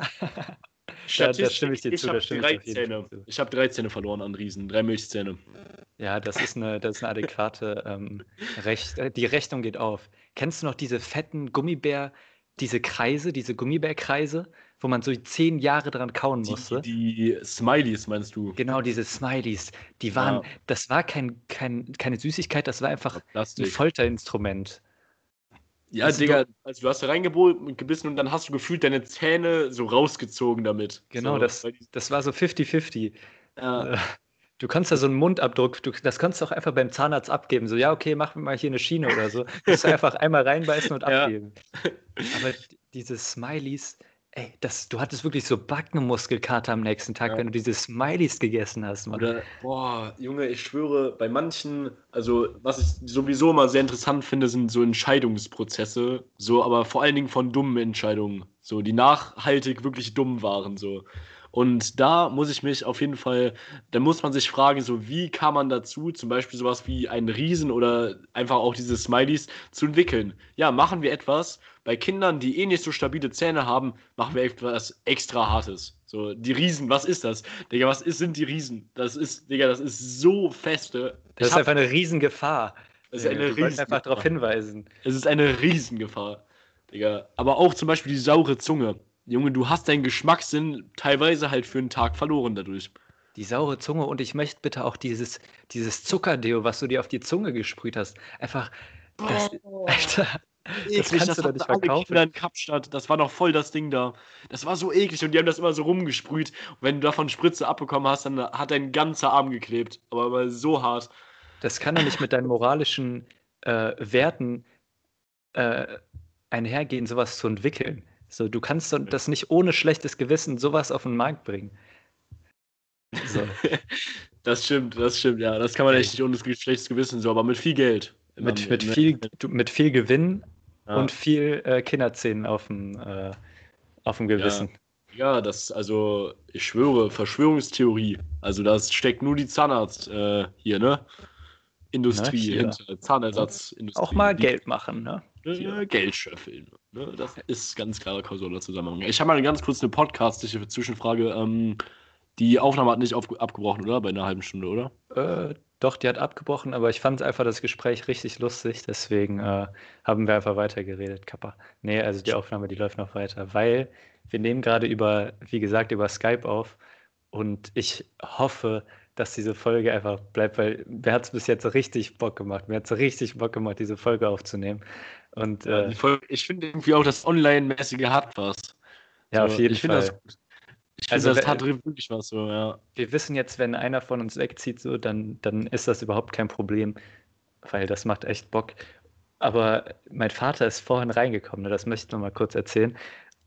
Da, da stimme ich dir zu, ich da habe stimme drei ich jeden Fall Zähne. zu. Ich habe drei Zähne verloren an Riesen. Drei Milchzähne. Ja, das ist eine, das ist eine adäquate ähm, Recht, äh, die Rechnung geht auf. Kennst du noch diese fetten Gummibär, diese Kreise, diese Gummibärkreise, wo man so zehn Jahre dran kauen musste? Die, die Smileys meinst du? Genau, diese Smileys, die waren, Ja. das war kein, kein, keine Süßigkeit, das war einfach ein. Folterinstrument. Ja, Also Digga, also du hast da reingebissen und dann hast du gefühlt deine Zähne so rausgezogen damit. Genau, so, das, das war so 50-50. ja, Äh, Du kannst da so einen Mundabdruck, du, das kannst du auch einfach beim Zahnarzt abgeben. So, ja, okay, mach mir mal hier eine Schiene oder so. Du einfach einmal reinbeißen und Ja. abgeben. Aber d- diese Smileys, ey, das, du hattest wirklich so Backenmuskelkater am nächsten Tag, Ja. wenn du diese Smileys gegessen hast, Mann. Oder, boah, Junge, ich schwöre, bei manchen, also was ich sowieso immer sehr interessant finde, sind so Entscheidungsprozesse, so, aber vor allen Dingen von dummen Entscheidungen, so, die nachhaltig wirklich dumm waren, so. Und da muss ich mich auf jeden Fall, da muss man sich fragen, so, wie kam man dazu, zum Beispiel sowas wie einen Riesen oder einfach auch diese Smileys zu entwickeln? Ja, machen wir etwas, bei Kindern, die eh nicht so stabile Zähne haben, machen wir etwas extra Hartes. So, die Riesen, was ist das? Digga, was ist, sind die Riesen? Das ist, Digga, das ist so feste. Das Ich ist einfach eine Riesengefahr. das ist eine Wir wollten einfach darauf hinweisen. Es ist eine Riesengefahr. Digga. Aber auch zum Beispiel die saure Zunge. Junge, du hast deinen Geschmackssinn teilweise halt für einen Tag verloren dadurch. Die saure Zunge und ich möchte bitte auch dieses, dieses Zuckerdeo, was du dir auf die Zunge gesprüht hast, einfach. Das, Alter, eklig, kannst das du doch nicht verkaufen. Kinder in Kapstadt. Das war noch voll das Ding da. Das war so eklig und die haben das immer so rumgesprüht. Und wenn du davon Spritze abbekommen hast, dann hat dein ganzer Arm geklebt. Aber, aber so hart. das kann doch nicht mit deinen moralischen äh, Werten äh, einhergehen, sowas zu entwickeln. So, du kannst das nicht ohne schlechtes Gewissen sowas auf den Markt bringen. So. Das stimmt, das stimmt, ja. Das kann man echt nicht ohne schlechtes Gewissen so, aber mit viel Geld. mit, mit, viel, mit viel Gewinn Ja. und viel äh, Kinderzähnen auf dem, äh, auf dem Gewissen. Ja, das, also, ich schwöre, Verschwörungstheorie. Also, das steckt nur die Zahnarzt äh, hier, ne? Industrie, hier. hinter, Zahnersatzindustrie. Auch mal Die- Geld machen, ne? äh, Geld schöffeln. Ne? Das ist ganz klarer kausaler Zusammenhang. Ich habe mal ganz kurz eine podcastliche Zwischenfrage. Ähm, die Aufnahme hat nicht auf, abgebrochen, oder? Bei einer halben Stunde, oder? Äh, doch, die hat abgebrochen, aber ich fand einfach das Gespräch richtig lustig, deswegen äh, haben wir einfach weitergeredet, Kappa. Nee, also die Aufnahme, die läuft noch weiter, weil wir nehmen gerade über, wie gesagt, über Skype auf und ich hoffe, dass diese Folge einfach bleibt, weil mir hat es bis jetzt richtig Bock gemacht. Mir hat es richtig Bock gemacht, diese Folge aufzunehmen. Und äh, Die Folge- ich finde irgendwie auch, das Online-mäßige hat was. ja, So, auf jeden ich finde Fall. das gut. Ich Also, finde, das hat wirklich was, so, ja. wir wissen jetzt, wenn einer von uns wegzieht, so, dann, dann ist das überhaupt kein Problem, weil das macht echt Bock. Aber mein Vater ist vorhin reingekommen, ne, das möchte ich noch mal kurz erzählen.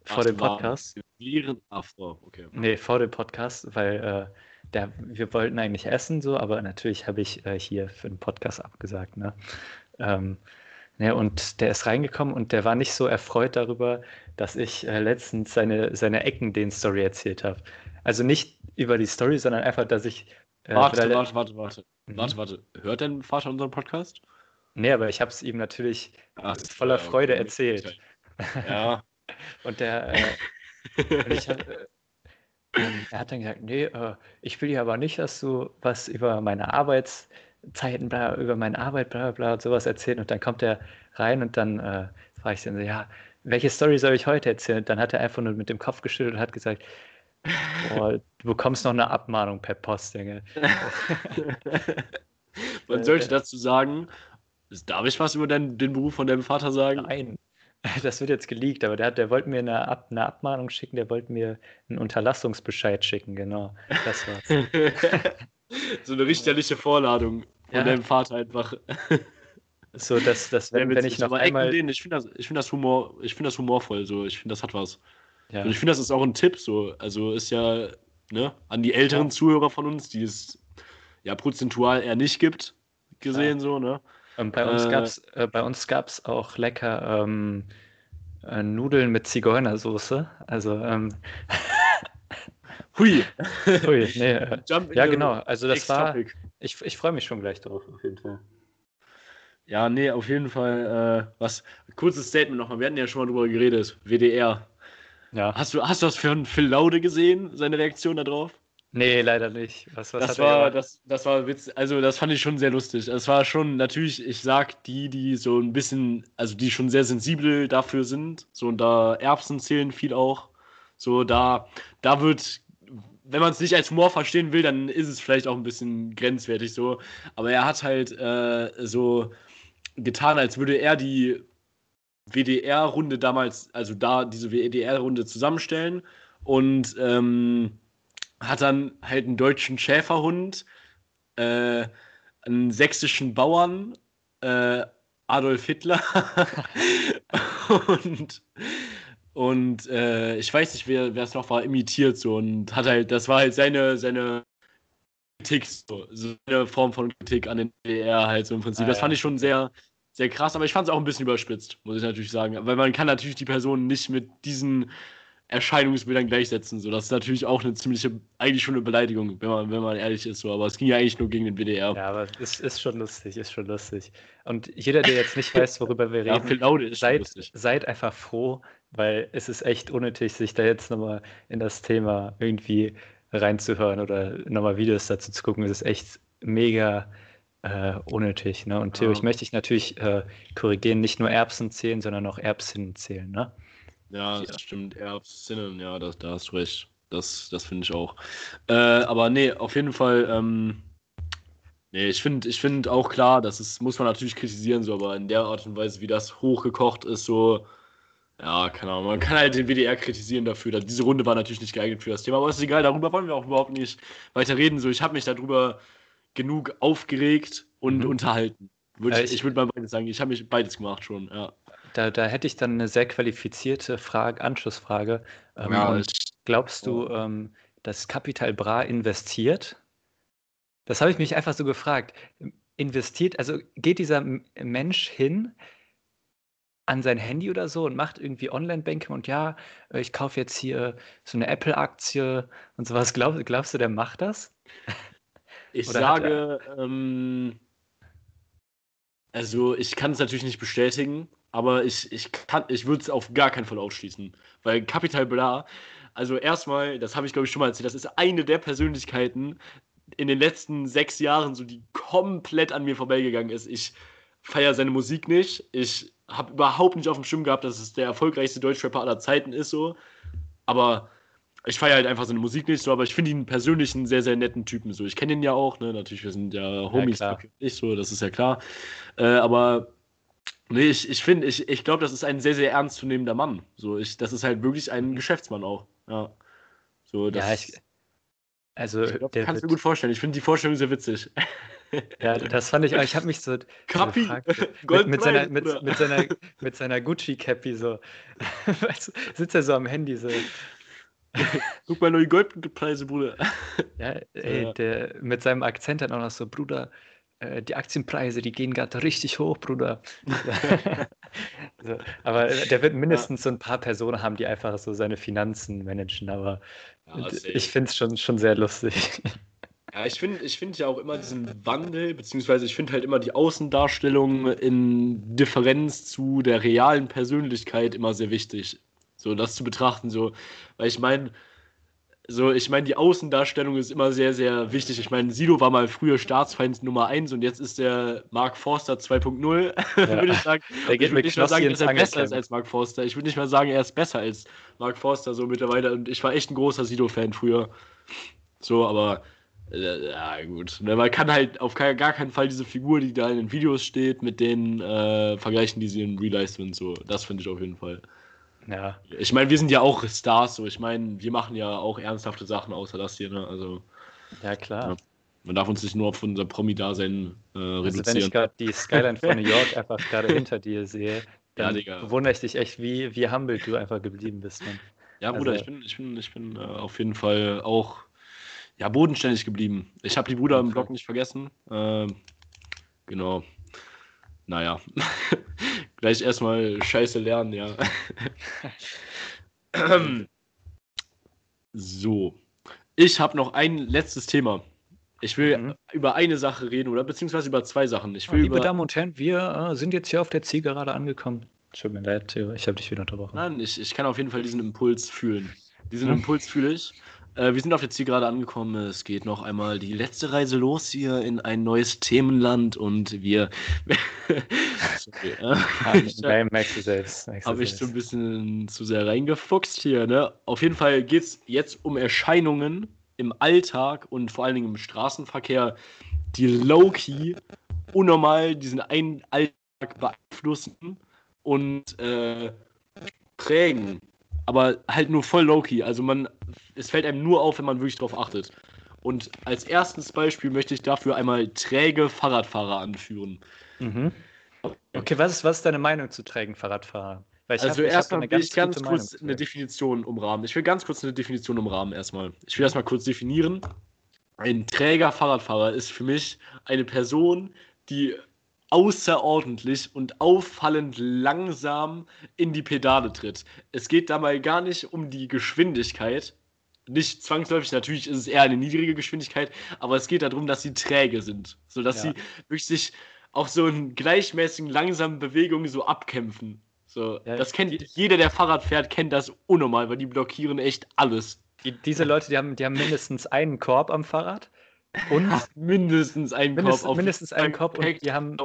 vor dem Podcast. Während, ach, vor, okay. Nee, vor dem Podcast, weil äh, der, wir wollten eigentlich essen, so, aber natürlich habe ich äh, hier für den Podcast abgesagt. Ne? Ähm, ne, und der ist reingekommen und der war nicht so erfreut darüber, dass ich äh, letztens seine, seine Ecken-Den-Story erzählt habe. Also nicht über die Story, sondern einfach, dass ich. Äh, warte, warte, warte, warte. Mhm. Warte, warte. Hört dein Vater unseren Podcast? Nee, aber ich habe es ihm natürlich Ach, voller Freude okay. erzählt. Ja. und der. Äh, und ich äh, ähm, er hat dann gesagt, nee, äh, ich will ja aber nicht, dass du was über meine Arbeitszeiten, bla, über meine Arbeit, bla bla und sowas erzählen. Und dann kommt er rein und dann äh, frage ich ihn so, ja, welche Story soll ich heute erzählen? Und dann hat er einfach nur mit dem Kopf geschüttelt und hat gesagt, oh, du bekommst noch eine Abmahnung per Post, Junge. Man sollte dazu sagen, darf ich was über den, den Beruf von deinem Vater sagen? Nein. Das wird jetzt geleakt, aber der, der wollte mir eine, Ab, eine Abmahnung schicken, der wollte mir einen Unterlassungsbescheid schicken, genau. Das war's. so eine richterliche Vorladung von ja. deinem Vater einfach. So, dass, dass wenn, wenn ich noch einmal. Den, ich finde das, find das, Humor, find das humorvoll, so. ich finde, das hat was. Ja. Und ich finde, das ist auch ein Tipp, so. Also ist ja ne, an die älteren ja. Zuhörer von uns, die es ja prozentual eher nicht gibt, gesehen, so, ne? Und bei uns äh, gab's, äh, bei uns gab's auch lecker ähm, äh, Nudeln mit Zigeunersoße. Also ähm, Hui. Hui, nee. Äh, ja, genau. Also das war. Ich, ich freue mich schon gleich drauf, auf jeden Fall. Ja, nee, auf jeden Fall. Äh, was? Kurzes Statement nochmal. Wir hatten ja schon mal drüber geredet. WDR. Ja. Hast du, hast du das für Phil Laude gesehen, seine Reaktion darauf? Nee, leider nicht. Was, was das, war, das, das war Witz. Also, das fand ich schon sehr lustig. Das war schon natürlich, ich sag, die, die so ein bisschen, also die schon sehr sensibel dafür sind. So, und da Erbsen zählen viel auch. So, da, da wird, wenn man es nicht als Humor verstehen will, dann ist es vielleicht auch ein bisschen grenzwertig so. Aber er hat halt äh, so getan, als würde er die WDR-Runde damals, also da diese WDR-Runde zusammenstellen und ähm, hat dann halt einen deutschen Schäferhund, äh, einen sächsischen Bauern, äh, Adolf Hitler und, und äh, ich weiß nicht, wer es noch war, imitiert so und hat halt, das war halt seine, seine Kritik, so, so eine Form von Kritik an den DDR halt so im Prinzip. Ah, das fand ich schon sehr, sehr krass, aber ich fand es auch ein bisschen überspitzt, muss ich natürlich sagen. Weil man kann natürlich die Person nicht mit diesen Erscheinungsbildern gleichsetzen. So, das ist natürlich auch eine ziemliche, eigentlich schon eine Beleidigung, wenn man, wenn man ehrlich ist. So. Aber es ging ja eigentlich nur gegen den WDR. Ja, aber es ist schon lustig, ist schon lustig. Und jeder, der jetzt nicht weiß, worüber wir reden, ja, seid, seid einfach froh, weil es ist echt unnötig, sich da jetzt nochmal in das Thema irgendwie reinzuhören oder nochmal Videos dazu zu gucken. Es ist echt mega äh, unnötig. Ne? Und Theo, ja. ich möchte dich natürlich äh, korrigieren, nicht nur Erbsen zählen, sondern auch Erbsinnen zählen. Ne? Ja, das stimmt. Erbsinnen, ja, das, da hast du recht. Das, das finde ich auch. Äh, aber nee, auf jeden Fall, ähm, nee, ich finde ich find auch klar, das ist, muss man natürlich kritisieren, so, aber in der Art und Weise, wie das hochgekocht ist, so, ja, keine Ahnung, man kann halt den WDR kritisieren dafür. Diese Runde war natürlich nicht geeignet für das Thema, aber ist egal, darüber wollen wir auch überhaupt nicht weiter reden. So, ich habe mich darüber genug aufgeregt und mhm. unterhalten. Würd ich, ich würde mal beides sagen, ich habe mich beides gemacht schon, ja. Da, da hätte ich dann eine sehr qualifizierte Frage, Anschlussfrage. Ähm, ja, glaubst du, ähm, dass Capital Bra investiert? Das habe ich mich einfach so gefragt. Investiert, also geht dieser Mensch hin an sein Handy oder so und macht irgendwie Online-Banking und ja, äh, ich kaufe jetzt hier so eine Apple-Aktie und sowas. Glaub, glaubst du, der macht das? Ich oder sage, ähm, also ich kann es natürlich nicht bestätigen, aber ich, ich, ich würde es auf gar keinen Fall ausschließen. Weil Capital Bra, also erstmal, das habe ich glaube ich schon mal erzählt, das ist eine der Persönlichkeiten in den letzten sechs Jahren, so die komplett an mir vorbeigegangen ist. Ich feiere seine Musik nicht. Ich habe überhaupt nicht auf dem Schirm gehabt, dass es der erfolgreichste Deutschrapper aller Zeiten ist, so. Aber ich feiere halt einfach seine Musik nicht so, aber ich finde ihn persönlich einen sehr, sehr netten Typen. So, ich kenne ihn ja auch, ne? Natürlich, wir sind ja Homies, ja, nicht so, das ist ja klar. Äh, aber Nee, ich, ich finde, ich, ich glaube, das ist ein sehr, sehr ernstzunehmender Mann. So, ich, das ist halt wirklich ein Geschäftsmann auch. Ja. So, das, ja, ich, also, ich glaub, kannst du mir gut vorstellen. Ich finde die Vorstellung sehr witzig. Ja, das fand ich auch. Ich habe mich so, Kapi, gefragt, mit, mit, seiner, mit, mit, seiner, mit seiner Gucci-Cappy so. weißt du, sitzt er so am Handy so. Guck mal, neue Goldpreise, Bruder. Ja, ey, der mit seinem Akzent dann auch noch so, Bruder, äh, die Aktienpreise, die gehen gerade richtig hoch, Bruder. so, aber der wird mindestens ja. so ein paar Personen haben, die einfach so seine Finanzen managen, aber ja, ich finde es schon, schon sehr lustig. Ja, ich finde ich find ja auch immer diesen Wandel, beziehungsweise ich finde halt immer die Außendarstellung in Differenz zu der realen Persönlichkeit immer sehr wichtig. So, das zu betrachten, so, weil ich meine, so, ich meine, die Außendarstellung ist immer sehr, sehr wichtig. Ich meine, Sido war mal früher Staatsfeind Nummer 1 und jetzt ist der Mark Forster 2.0, ja. würde ich sagen. Der geht ich würde nicht mal sagen, dass er besser ist als Mark Forster. Ich würde nicht mal sagen, er ist besser als Mark Forster so mittlerweile. Und ich war echt ein großer Sido-Fan früher. So, aber äh, ja, gut. Ne, man kann halt auf gar keinen Fall diese Figur, die da in den Videos steht, mit den äh, vergleichen, die sie in Real Life sind. So, das finde ich auf jeden Fall. Ja. Ich meine, wir sind ja auch Stars, so. Ich meine, wir machen ja auch ernsthafte Sachen außer das hier, ne? Also. Ja, klar. Ja. Man darf uns nicht nur auf unser Promi-Dasein äh, reduzieren. Also wenn ich gerade die Skyline von New York einfach gerade hinter dir sehe, dann ja, bewundere ich dich echt, wie, wie humble du einfach geblieben bist. Man. Ja, Bruder, also, ich bin, ich bin, ich bin äh, auf jeden Fall auch ja, bodenständig geblieben. Ich habe die Bruder im Blog nicht vergessen. Äh, genau. Naja. Gleich erstmal Scheiße lernen, ja. so. Ich habe noch ein letztes Thema. Ich will mhm. über eine Sache reden oder beziehungsweise über zwei Sachen. Ich will Liebe. Damen und Herren, wir äh, sind jetzt hier auf der Zielgerade angekommen. Tut mir leid, ich habe dich wieder unterbrochen. Nein, ich, ich kann auf jeden Fall diesen Impuls fühlen. Diesen mhm. Impuls fühle ich. Äh, wir sind auf der Zielgerade angekommen. Es geht noch einmal die letzte Reise los hier in ein neues Themenland und wir. Sorry, äh, merkst du selbst. Habe ich so ein bisschen zu sehr reingefuchst hier, ne? Auf jeden Fall geht es jetzt um Erscheinungen im Alltag und vor allen Dingen im Straßenverkehr, die low-key unnormal diesen einen Alltag beeinflussen und äh, prägen aber halt nur voll low-key. Also man, es fällt einem nur auf, wenn man wirklich drauf achtet. Und als erstes Beispiel möchte ich dafür einmal träge Fahrradfahrer anführen. Mhm. Okay, was ist, was ist deine Meinung zu trägen Fahrradfahrern? also erstmal will ich ganz kurz eine Definition umrahmen. Ich will ganz kurz eine Definition umrahmen erstmal. Ich will erstmal kurz definieren. Ein träger Fahrradfahrer ist für mich eine Person, die außerordentlich und auffallend langsam in die Pedale tritt. Es geht dabei gar nicht um die Geschwindigkeit. Nicht zwangsläufig, natürlich ist es eher eine niedrige Geschwindigkeit, aber es geht darum, dass sie träge sind. Sodass ja. sie wirklich sich auch so in gleichmäßigen, langsamen Bewegungen so abkämpfen. So, ja, das kennt jeder, der Fahrrad fährt, kennt das unnormal, weil die blockieren echt alles. Die, diese Leute, die haben, die haben mindestens einen Korb am Fahrrad und mindestens einen mindestens, Korb. mindestens einen Korb und die haben.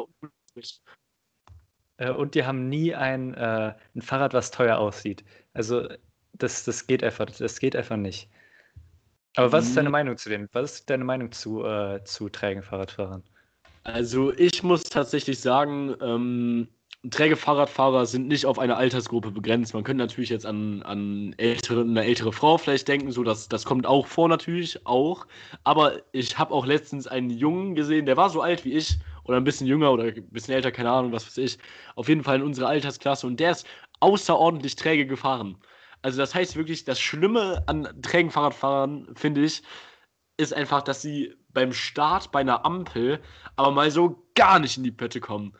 Äh, und die haben nie ein, äh, ein Fahrrad, was teuer aussieht. Also das, das geht einfach, das geht einfach nicht. Aber was ist deine mhm. Meinung zu dem? Was ist deine Meinung zu, äh, zu trägen Fahrradfahrern? Also ich muss tatsächlich sagen, ähm, träge Fahrradfahrer sind nicht auf eine Altersgruppe begrenzt. Man könnte natürlich jetzt an, an ältere, eine ältere Frau vielleicht denken, so dass das kommt auch vor natürlich auch. Aber ich habe auch letztens einen Jungen gesehen, der war so alt wie ich oder ein bisschen jünger oder ein bisschen älter, keine Ahnung, was weiß ich. Auf jeden Fall in unserer Altersklasse und der ist außerordentlich träge gefahren. Also das heißt wirklich, das Schlimme an trägen Fahrradfahrern finde ich, ist einfach, dass sie beim Start bei einer Ampel aber mal so gar nicht in die Pötte kommen.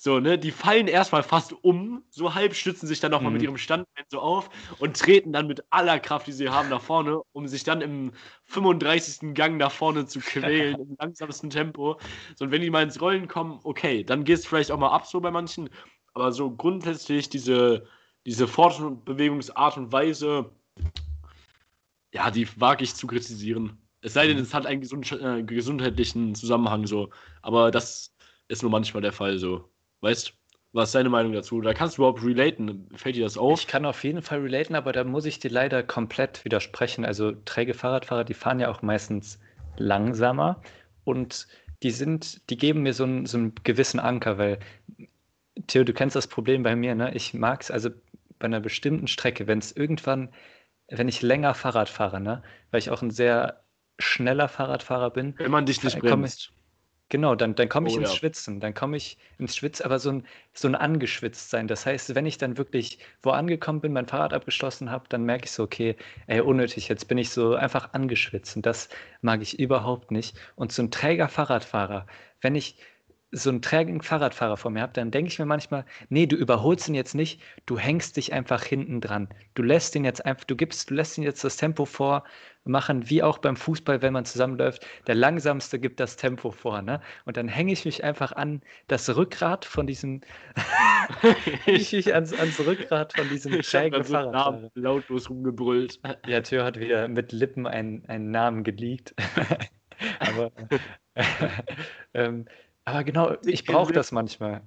So, ne, die fallen erstmal fast um, so halb stützen sich dann nochmal mhm. mit ihrem Standbein so auf und treten dann mit aller Kraft, die sie haben, nach vorne, um sich dann im 35. Gang nach vorne zu quälen, im langsamsten Tempo. So, und wenn die mal ins Rollen kommen, okay, dann geht es vielleicht auch mal ab so bei manchen, aber so grundsätzlich diese, diese Fortbewegungsart und Weise, ja, die wage ich zu kritisieren. Es sei denn, mhm. es hat einen gesund, äh, gesundheitlichen Zusammenhang so, aber das ist nur manchmal der Fall so. Weißt was ist deine Meinung dazu? Da kannst du überhaupt relaten. Fällt dir das auf? Ich kann auf jeden Fall relaten, aber da muss ich dir leider komplett widersprechen. Also träge Fahrradfahrer, die fahren ja auch meistens langsamer und die sind, die geben mir so einen, so einen gewissen Anker, weil Theo, du kennst das Problem bei mir, ne? Ich mag es also bei einer bestimmten Strecke, wenn es irgendwann, wenn ich länger Fahrrad fahre, ne? Weil ich auch ein sehr schneller Fahrradfahrer bin. Wenn man dich nicht bremst. Genau, dann, dann komme ich Oh ins ja. Schwitzen. Dann komme ich ins Schwitzen, aber so ein, so ein angeschwitzt sein. Das heißt, wenn ich dann wirklich wo angekommen bin, mein Fahrrad abgeschlossen habe, dann merke ich so, okay, ey, unnötig, jetzt bin ich so einfach angeschwitzt. Und das mag ich überhaupt nicht. Und so ein träger Fahrradfahrer, wenn ich so einen trägen Fahrradfahrer vor mir habe, dann denke ich mir manchmal, nee, du überholst ihn jetzt nicht, du hängst dich einfach hinten dran. Du lässt ihn jetzt einfach, du gibst, du lässt ihn jetzt das Tempo vormachen, wie auch beim Fußball, wenn man zusammenläuft. Der langsamste gibt das Tempo vor, ne? Und dann hänge ich mich einfach an das Rückgrat von diesem, hänge ich mich ans, ans Rückgrat von diesem trägen so Fahrradfahrer. Namen lautlos rumgebrüllt. Ja, Theo hat wieder mit Lippen einen, einen Namen geleakt. aber, ähm, aber genau, ich brauche das manchmal.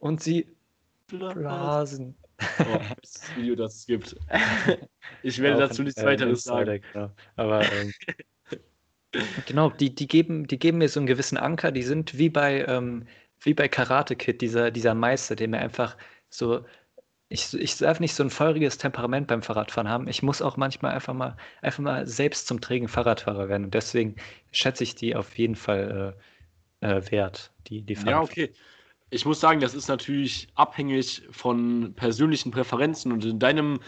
Und sie blasen. Oh, bestes Video, das es gibt. Ich werde Auch dazu nichts äh, weiteres sagen. Genau. Aber ähm, genau, die, die, geben, die geben mir so einen gewissen Anker. Die sind wie bei, ähm, wie bei Karate Kid, dieser, dieser Meister, der mir einfach so. Ich, ich darf nicht so ein feuriges Temperament beim Fahrradfahren haben. Ich muss auch manchmal einfach mal, einfach mal selbst zum trägen Fahrradfahrer werden. Und deswegen schätze ich die auf jeden Fall äh, äh, wert, die, die Ja, Fahrradfahrer. okay. Ich muss sagen, das ist natürlich abhängig von persönlichen Präferenzen und in deinem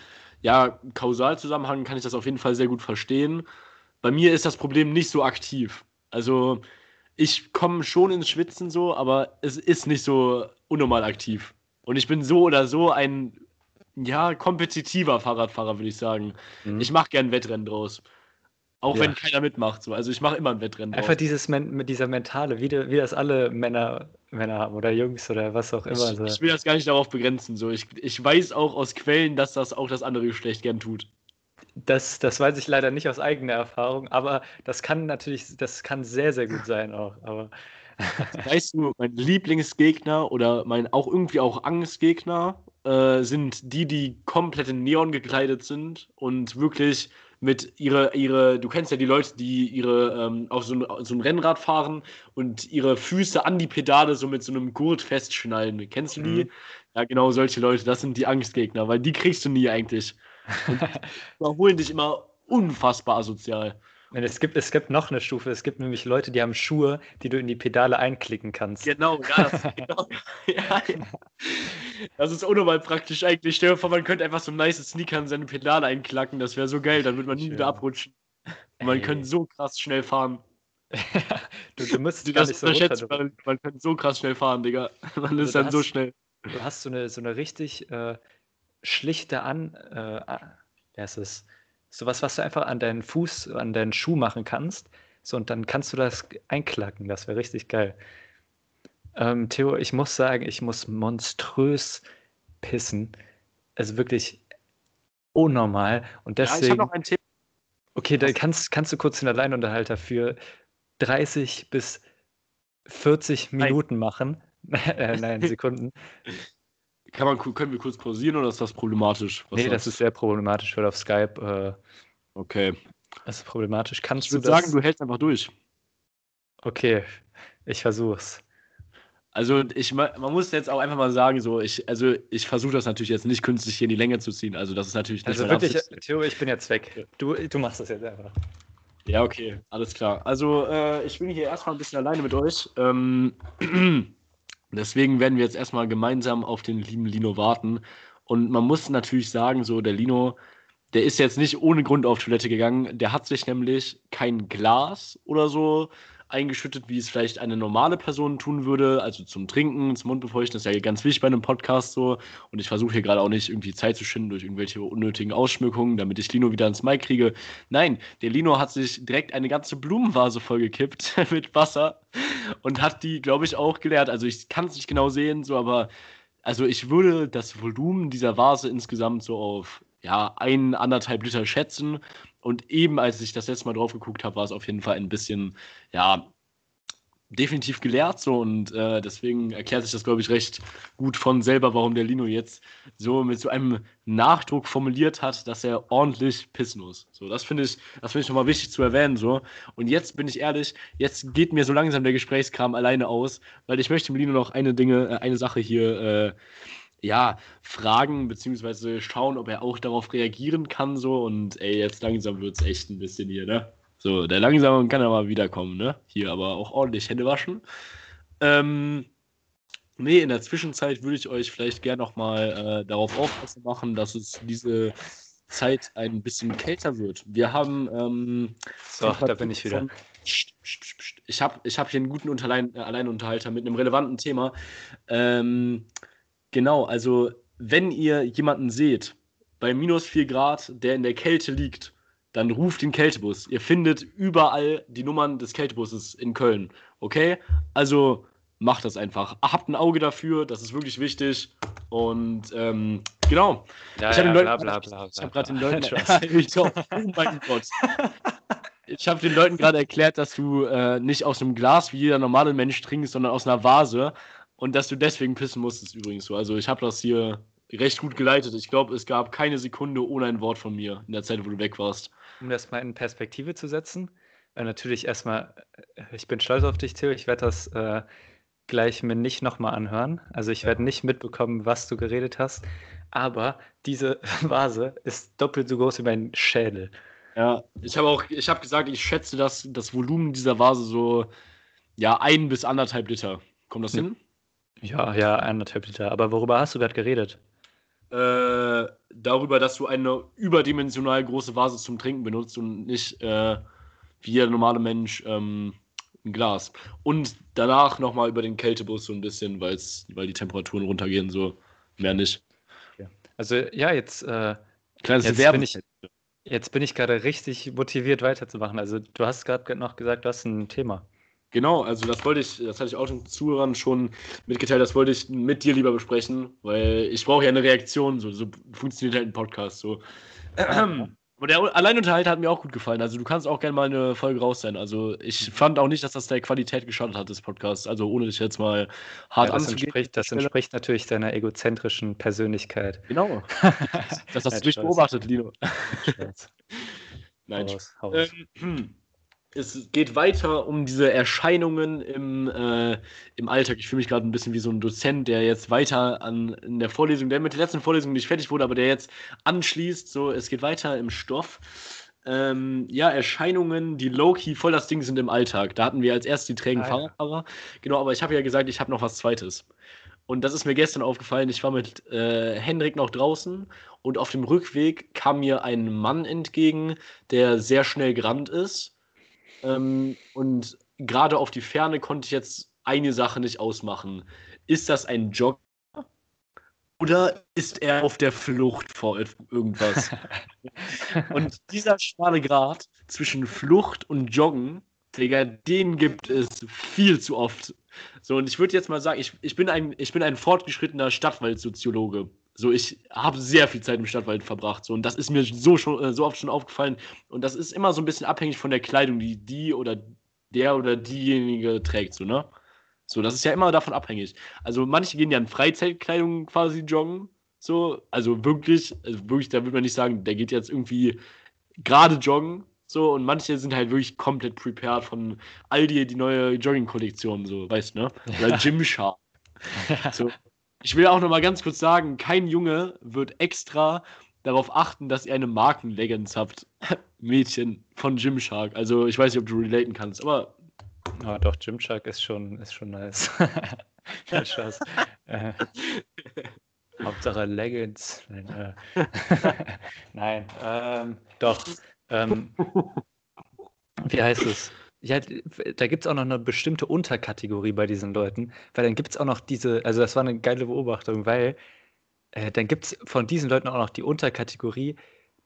ja, Kausalzusammenhang kann ich das auf jeden Fall sehr gut verstehen. Bei mir ist das Problem nicht so aktiv. Also ich komme schon ins Schwitzen so, aber es ist nicht so unnormal aktiv. Und ich bin so oder so ein ja, kompetitiver Fahrradfahrer, würde ich sagen. Mhm. Ich mache gern Wettrennen draus. Auch Ja. wenn keiner mitmacht. So. Also ich mache immer ein Wettrennen. Einfach dieses Men mit dieser Mentale, wie, de- wie das alle Männer, Männer haben oder Jungs oder was auch immer. Ich, so. ich will das gar nicht darauf begrenzen. So. Ich, ich weiß auch aus Quellen, dass das auch das andere Geschlecht gern tut. Das, das weiß ich leider nicht aus eigener Erfahrung, aber das kann natürlich, das kann sehr, sehr gut sein auch. Aber Weißt du, mein Lieblingsgegner oder mein auch irgendwie auch Angstgegner äh, sind die, die komplett in Neon gekleidet sind und wirklich mit ihre, ihre, du kennst ja die Leute, die ihre ähm, auf so ein, so ein Rennrad fahren und ihre Füße an die Pedale so mit so einem Gurt festschnallen. Kennst du die? Mhm. Ja, genau solche Leute, das sind die Angstgegner, weil die kriegst du nie eigentlich. Und die überholen dich immer unfassbar asozial. Es gibt, es gibt noch eine Stufe. Es gibt nämlich Leute, die haben Schuhe, die du in die Pedale einklicken kannst. Genau, ja, das, genau. ja, ja. das ist unnormal praktisch eigentlich. Stell dir vor, man könnte einfach so nice Sneaker in seine Pedale einklacken, das wäre so geil, dann würde man nie Schön. wieder abrutschen. Und man Ey. könnte so krass schnell fahren. du, du müsstest gar das nicht so runter. man, man könnte so krass schnell fahren, Digga. Man Also ist dann so hast- schnell. Du hast so eine, so eine richtig äh, schlichte An, äh, heißt es? Sowas, was du einfach an deinen Fuß, an deinen Schuh machen kannst. So, und dann kannst du das einklacken. Das wäre richtig geil. Ähm, Theo, ich muss sagen, ich muss monströs pissen. Also wirklich unnormal. Und Ja, ich habe deswegen. noch ein Thema. Okay, dann kannst, kannst du kurz den Alleinunterhalter für 30 bis 40 Nein. Minuten machen. äh, nein, Sekunden. Kann man, können wir kurz pausieren oder ist das problematisch? Was nee, das ist sehr problematisch, weil auf Skype äh? Okay. das ist problematisch. Kannst Ich würde sagen, du hältst einfach durch. okay, ich versuch's. Also ich ma- man muss jetzt auch einfach mal sagen, so ich also ich versuche das natürlich jetzt nicht künstlich hier in die Länge zu ziehen. Also das ist natürlich nicht Also wirklich. Theo, ich bin jetzt weg. Du, du machst das jetzt einfach. Ja, okay, alles klar. Also, äh, ich bin hier erstmal ein bisschen alleine mit euch. Ähm, deswegen werden wir jetzt erstmal gemeinsam auf den lieben Lino warten. Und man muss natürlich sagen, so, der Lino, der ist jetzt nicht ohne Grund auf Toilette gegangen. Der hat sich nämlich kein Glas oder so eingeschüttet, wie es vielleicht eine normale Person tun würde. Also zum Trinken, zum Mundbefeuchten, das ist ja ganz wichtig bei einem Podcast so. Und ich versuche hier gerade auch nicht irgendwie Zeit zu schinden durch irgendwelche unnötigen Ausschmückungen, damit ich Lino wieder ans Mic kriege. Nein, der Lino hat sich direkt eine ganze Blumenvase vollgekippt mit Wasser und hat die, glaube ich, auch geleert. Also ich kann es nicht genau sehen, so, aber also ich würde das Volumen dieser Vase insgesamt so auf ja, ein, anderthalb Liter schätzen. Und eben als ich das letzte Mal drauf geguckt habe, war es auf jeden Fall ein bisschen, ja, definitiv geleert so und äh, deswegen erklärt sich das, glaube ich, recht gut von selber, warum der Lino jetzt so mit so einem Nachdruck formuliert hat, dass er ordentlich pissen muss. So, das finde ich, das finde ich nochmal wichtig zu erwähnen. So. Und jetzt bin ich ehrlich, jetzt geht mir so langsam der Gesprächskram alleine aus, weil ich möchte dem Lino noch eine Dinge, äh, eine Sache hier äh, ja, fragen, beziehungsweise schauen, ob er auch darauf reagieren kann. So, und ey, jetzt langsam wird es echt ein bisschen hier, ne? So, der langsame kann ja mal wiederkommen, ne? Hier aber auch ordentlich Hände waschen. Ähm, nee, in der Zwischenzeit würde ich euch vielleicht gerne nochmal äh, darauf aufpassen machen, dass es diese Zeit ein bisschen kälter wird. Wir haben. Ähm, so, da bin ich wieder. Von, ich habe ich hab hier einen guten Unterlein, äh, Alleinunterhalter mit einem relevanten Thema. Ähm, genau, also wenn ihr jemanden seht, bei minus 4 Grad, der in der Kälte liegt, dann ruft den Kältebus. Ihr findet überall die Nummern des Kältebusses in Köln. Okay? Also macht das einfach. Habt ein Auge dafür, das ist wirklich wichtig. Und ähm, genau. Ja, ich habe ja, hab gerade den Leuten. oh mein Gott. Ich habe den Leuten gerade erklärt, dass du äh, nicht aus einem Glas wie jeder normale Mensch trinkst, sondern aus einer Vase. Und dass du deswegen pissen musstest, übrigens so. Also ich habe das hier recht gut geleitet. Ich glaube, es gab keine Sekunde ohne ein Wort von mir in der Zeit, wo du weg warst. Um das mal in Perspektive zu setzen, äh, natürlich erstmal, äh, ich bin stolz auf dich, Theo. Ich werde das äh, gleich mir nicht nochmal anhören. Also ich werde nicht mitbekommen, was du geredet hast. Aber diese Vase ist doppelt so groß wie mein Schädel. Ja, ich habe auch, ich habe gesagt, ich schätze das, das Volumen dieser Vase so, ja, ein bis anderthalb Liter. Kommt das hin? Ja, ja, anderthalb Liter. Aber worüber hast du gerade geredet? Äh, darüber, dass du eine überdimensional große Vase zum Trinken benutzt und nicht äh, wie jeder normale Mensch ähm, ein Glas. Und danach nochmal über den Kältebus so ein bisschen, weil die Temperaturen runtergehen, so mehr nicht. Ja. Also ja, jetzt, äh, Kleines jetzt bin ich Jetzt bin ich gerade richtig motiviert weiterzumachen. Also du hast gerade noch gesagt, du hast ein Thema. Genau, also das wollte ich, das hatte ich auch den Zuhörern schon mitgeteilt, das wollte ich mit dir lieber besprechen, weil ich brauche ja eine Reaktion, so, so funktioniert halt ein Podcast. So. Aber der Alleinunterhalt hat mir auch gut gefallen. Also du kannst auch gerne mal eine Folge raus sein. Also ich fand auch nicht, dass das der Qualität geschadet hat des Podcasts. Also ohne dich jetzt mal hart ja, das Entspricht, das entspricht natürlich deiner egozentrischen Persönlichkeit. Genau. das hast du nicht beobachtet, Lino. Nein. Haus, Haus. Ähm, es geht weiter um diese Erscheinungen im, äh, im Alltag. Ich fühle mich gerade ein bisschen wie so ein Dozent, der jetzt weiter an in der Vorlesung, der mit der letzten Vorlesung nicht fertig wurde, aber der jetzt anschließt. So, es geht weiter im Stoff. Ähm, ja, Erscheinungen, die low-key voll das Ding sind im Alltag. Da hatten wir als erstes die trägen ah, Fahrradfahrer. Ja. Genau, aber ich habe ja gesagt, ich habe noch was Zweites. Und das ist mir gestern aufgefallen. Ich war mit äh, Hendrik noch draußen und auf dem Rückweg kam mir ein Mann entgegen, der sehr schnell gerannt ist ähm, und gerade auf die Ferne konnte ich jetzt eine Sache nicht ausmachen. Ist das ein Jogger oder ist er auf der Flucht vor irgendwas? und dieser schmale Grad zwischen Flucht und Joggen, Digga, den gibt es viel zu oft. So, und ich würde jetzt mal sagen, ich, ich, bin ein, ich bin ein fortgeschrittener Stadtwaldsoziologe. So, ich habe sehr viel Zeit im Stadtwald verbracht. So, und das ist mir so, schon, äh, so oft schon aufgefallen. Und das ist immer so ein bisschen abhängig von der Kleidung, die die oder der oder diejenige trägt. So, ne? So, das ist ja immer davon abhängig. Also, manche gehen ja in Freizeitkleidung quasi joggen. So, also wirklich, also wirklich, da würde man nicht sagen, der geht jetzt irgendwie gerade joggen. So, und manche sind halt wirklich komplett prepared von Aldi, die neue Jogging-Kollektion, so, weißt du, ne? Oder. Gymshark. So, ich will auch noch mal ganz kurz sagen, kein Junge wird extra darauf achten, dass ihr eine Markenleggings habt. Mädchen von Gymshark. Also ich weiß nicht, ob du relaten kannst, aber. Oh, doch, Gymshark ist schon, ist schon nice. Spaß. äh, Hauptsache Leggings. Nein, äh, Nein ähm, doch. Ähm, wie heißt es? Ja, da gibt es auch noch eine bestimmte Unterkategorie bei diesen Leuten, weil dann gibt es auch noch diese, also das war eine geile Beobachtung, weil äh, dann gibt es von diesen Leuten auch noch die Unterkategorie,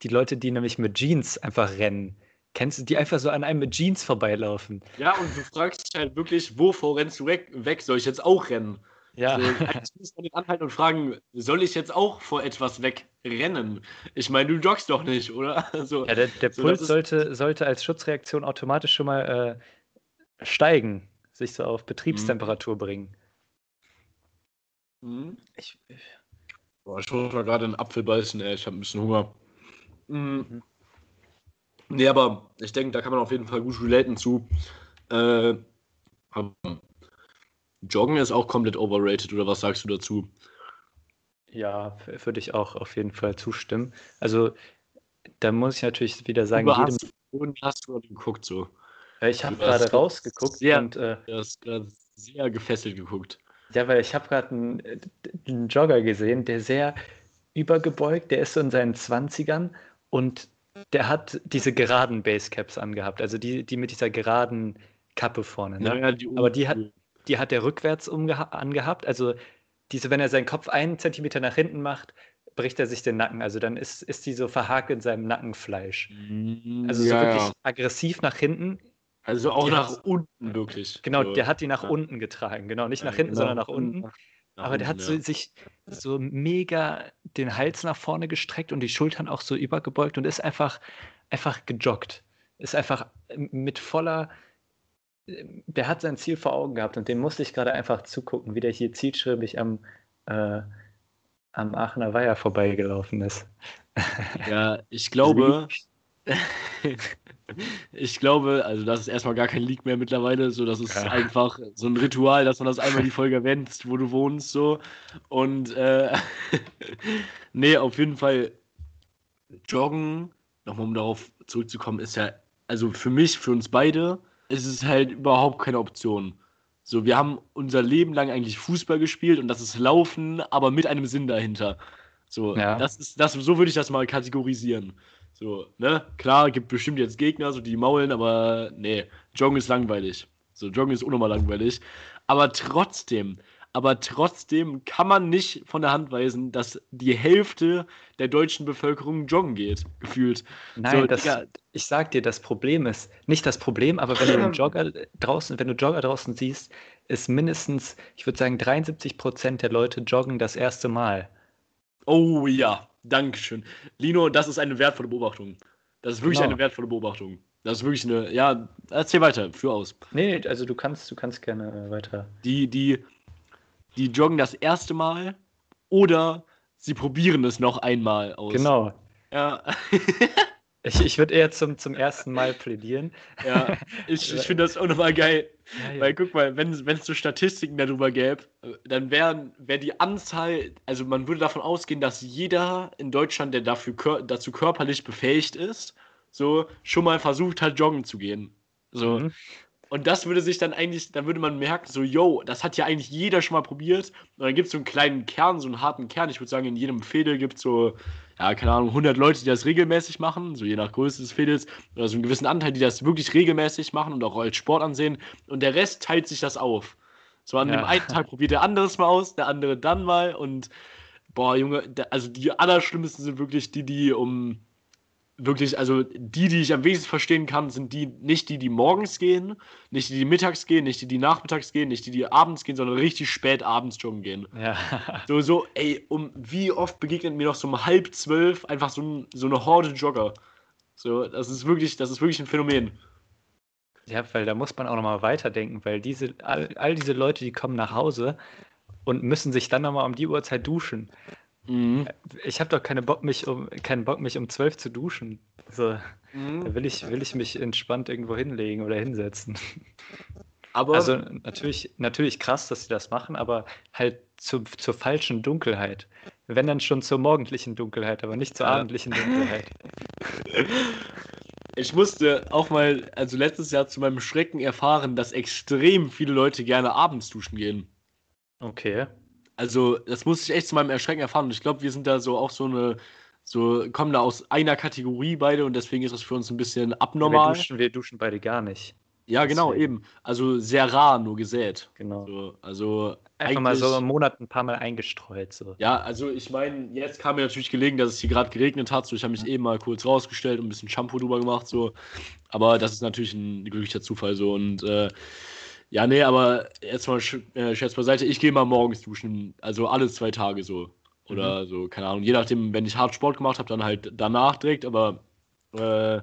die Leute, die nämlich mit Jeans einfach rennen. Kennst du, die einfach so an einem mit Jeans vorbeilaufen? Ja, und du fragst dich halt wirklich, wovor rennst du weg? weg? Soll ich jetzt auch rennen? Ja. So, eigentlich muss man den anhalten und fragen, soll ich jetzt auch vor etwas wegrennen? Ich meine, du joggst doch nicht, oder? So, ja, der, der so, Puls sollte, sollte als Schutzreaktion automatisch schon mal äh, steigen, sich so auf Betriebstemperatur mhm. bringen. Mhm. Ich, Boah, ich muss mal gerade einen Apfel beißen, ey. ich habe ein bisschen Hunger. Mhm. mhm. Nee, aber ich denke, da kann man auf jeden Fall gut relaten zu. Äh, Joggen ist auch komplett overrated, oder was sagst du dazu? Ja, würde ich auch auf jeden Fall zustimmen. Also, da muss ich natürlich wieder sagen, hast, Und hast du geguckt so? Ich habe gerade rausgeguckt sehr, und äh, du hast gerade sehr gefesselt geguckt. Ja, weil ich habe gerade einen, einen, Jogger gesehen, der sehr übergebeugt, der ist so in seinen 20ern und der hat diese geraden Basecaps angehabt, also die, die mit dieser geraden Kappe vorne. Ne? Ja, die Aber die hat, die hat er rückwärts angehabt, also diese, wenn er seinen Kopf einen Zentimeter nach hinten macht, bricht er sich den Nacken. Also dann ist, ist die so verhakt in seinem Nackenfleisch. Mm, also so ja, wirklich ja. aggressiv nach hinten. Also auch die nach hat, unten wirklich. Genau, so. der hat die nach ja. unten getragen. Genau, nicht nach hinten, genau. sondern nach unten. Nach Aber der hat so, sich so mega den Hals nach vorne gestreckt und die Schultern auch so übergebeugt und ist einfach, einfach gejoggt. Ist einfach mit voller der hat sein Ziel vor Augen gehabt und dem musste ich gerade einfach zugucken, wie der hier zielschriebig am, äh, am Aachener Weiher vorbeigelaufen ist. Ja, ich glaube, ich glaube, also das ist erstmal gar kein Leak mehr mittlerweile, so das ist ja. einfach so ein Ritual, dass man das einmal die Folge erwähnt, wo du wohnst, so. Und äh, nee, auf jeden Fall Joggen, nochmal um darauf zurückzukommen, ist ja, also für mich, für uns beide, ist es halt überhaupt keine Option. So, wir haben unser Leben lang eigentlich Fußball gespielt und das ist Laufen, aber mit einem Sinn dahinter. So, ja. das ist, das, so würde ich das mal kategorisieren. So, ne? Klar, gibt bestimmt jetzt Gegner, so die maulen, aber nee, Joggen ist langweilig. So, Joggen ist unnormal langweilig. Aber trotzdem, aber trotzdem kann man nicht von der Hand weisen, dass die Hälfte der deutschen Bevölkerung joggen geht, gefühlt. Nein, so, das, ich sag dir, das Problem ist, nicht das Problem, aber wenn du einen Jogger draußen, wenn du Jogger draußen siehst, ist mindestens, ich würde sagen, 73 Prozent der Leute joggen das erste Mal. Oh ja, Dankeschön. Lino, das ist eine wertvolle Beobachtung. Das ist wirklich genau. eine wertvolle Beobachtung. Das ist wirklich eine, ja, erzähl weiter, führ aus. Nee, also du kannst, du kannst gerne weiter. Die, die, die joggen das erste Mal oder sie probieren es noch einmal aus. Genau. Ja. ich ich würde eher zum, zum ersten Mal plädieren. Ja, ich, ich finde das auch nochmal geil. Ja, ja. Weil guck mal, wenn es so Statistiken darüber gäbe, dann wäre wär die Anzahl, also man würde davon ausgehen, dass jeder in Deutschland, der dafür dazu körperlich befähigt ist, so schon mal versucht hat, joggen zu gehen. So. Mhm. Und das würde sich dann eigentlich, dann würde man merken, so, yo, das hat ja eigentlich jeder schon mal probiert. Und dann gibt es so einen kleinen Kern, so einen harten Kern. Ich würde sagen, in jedem Fädel gibt es so, ja, keine Ahnung, 100 Leute, die das regelmäßig machen, so je nach Größe des Fädels. Oder so einen gewissen Anteil, die das wirklich regelmäßig machen und auch als Sport ansehen. Und der Rest teilt sich das auf. So an ja. dem einen Tag probiert der andere es mal aus, der andere dann mal. Und, boah, Junge, also die allerschlimmsten sind wirklich die, die um wirklich, also die, die ich am wenigsten verstehen kann, sind die, nicht die, die morgens gehen, nicht die, die mittags gehen, nicht die, die nachmittags gehen, nicht die, die abends gehen, sondern richtig spät abends joggen gehen. Ja. So, so, ey, um wie oft begegnet mir noch so um halb zwölf einfach so, ein, so eine Horde Jogger. So, das ist wirklich, das ist wirklich ein Phänomen. Ja, weil da muss man auch nochmal weiterdenken, weil diese, all, all diese Leute, die kommen nach Hause und müssen sich dann nochmal um die Uhrzeit duschen. Mhm. Ich habe doch keine Bock, mich um, keinen Bock, mich um zwölf zu duschen. Also, mhm. Da will ich, will ich mich entspannt irgendwo hinlegen oder hinsetzen. Aber also natürlich, natürlich krass, dass sie das machen, aber halt zu, zur falschen Dunkelheit. Wenn dann schon zur morgendlichen Dunkelheit, aber nicht zur ja. abendlichen Dunkelheit. Ich musste auch mal, also letztes Jahr zu meinem Schrecken erfahren, dass extrem viele Leute gerne abends duschen gehen. Okay. Also, das musste ich echt zu meinem Erschrecken erfahren. Und ich glaube, wir sind da so auch so eine, so kommen da aus einer Kategorie beide und deswegen ist das für uns ein bisschen abnormal. Wir duschen, wir duschen beide gar nicht. Ja, genau, deswegen. eben. Also sehr rar nur gesät. Genau. So, also einfach mal so im Monat ein paar Mal eingestreut. So. Ja, also ich meine, jetzt kam mir natürlich gelegen, dass es hier gerade geregnet hat. So, ich habe mich ja. eben mal kurz rausgestellt und ein bisschen Shampoo drüber gemacht. So. Aber das ist natürlich ein glücklicher Zufall so. Und äh, ja, nee, aber jetzt mal äh, Scherz beiseite, ich gehe mal morgens duschen, also alle zwei Tage so. Oder mhm. so, keine Ahnung, je nachdem, wenn ich hart Sport gemacht habe, dann halt danach direkt, aber äh,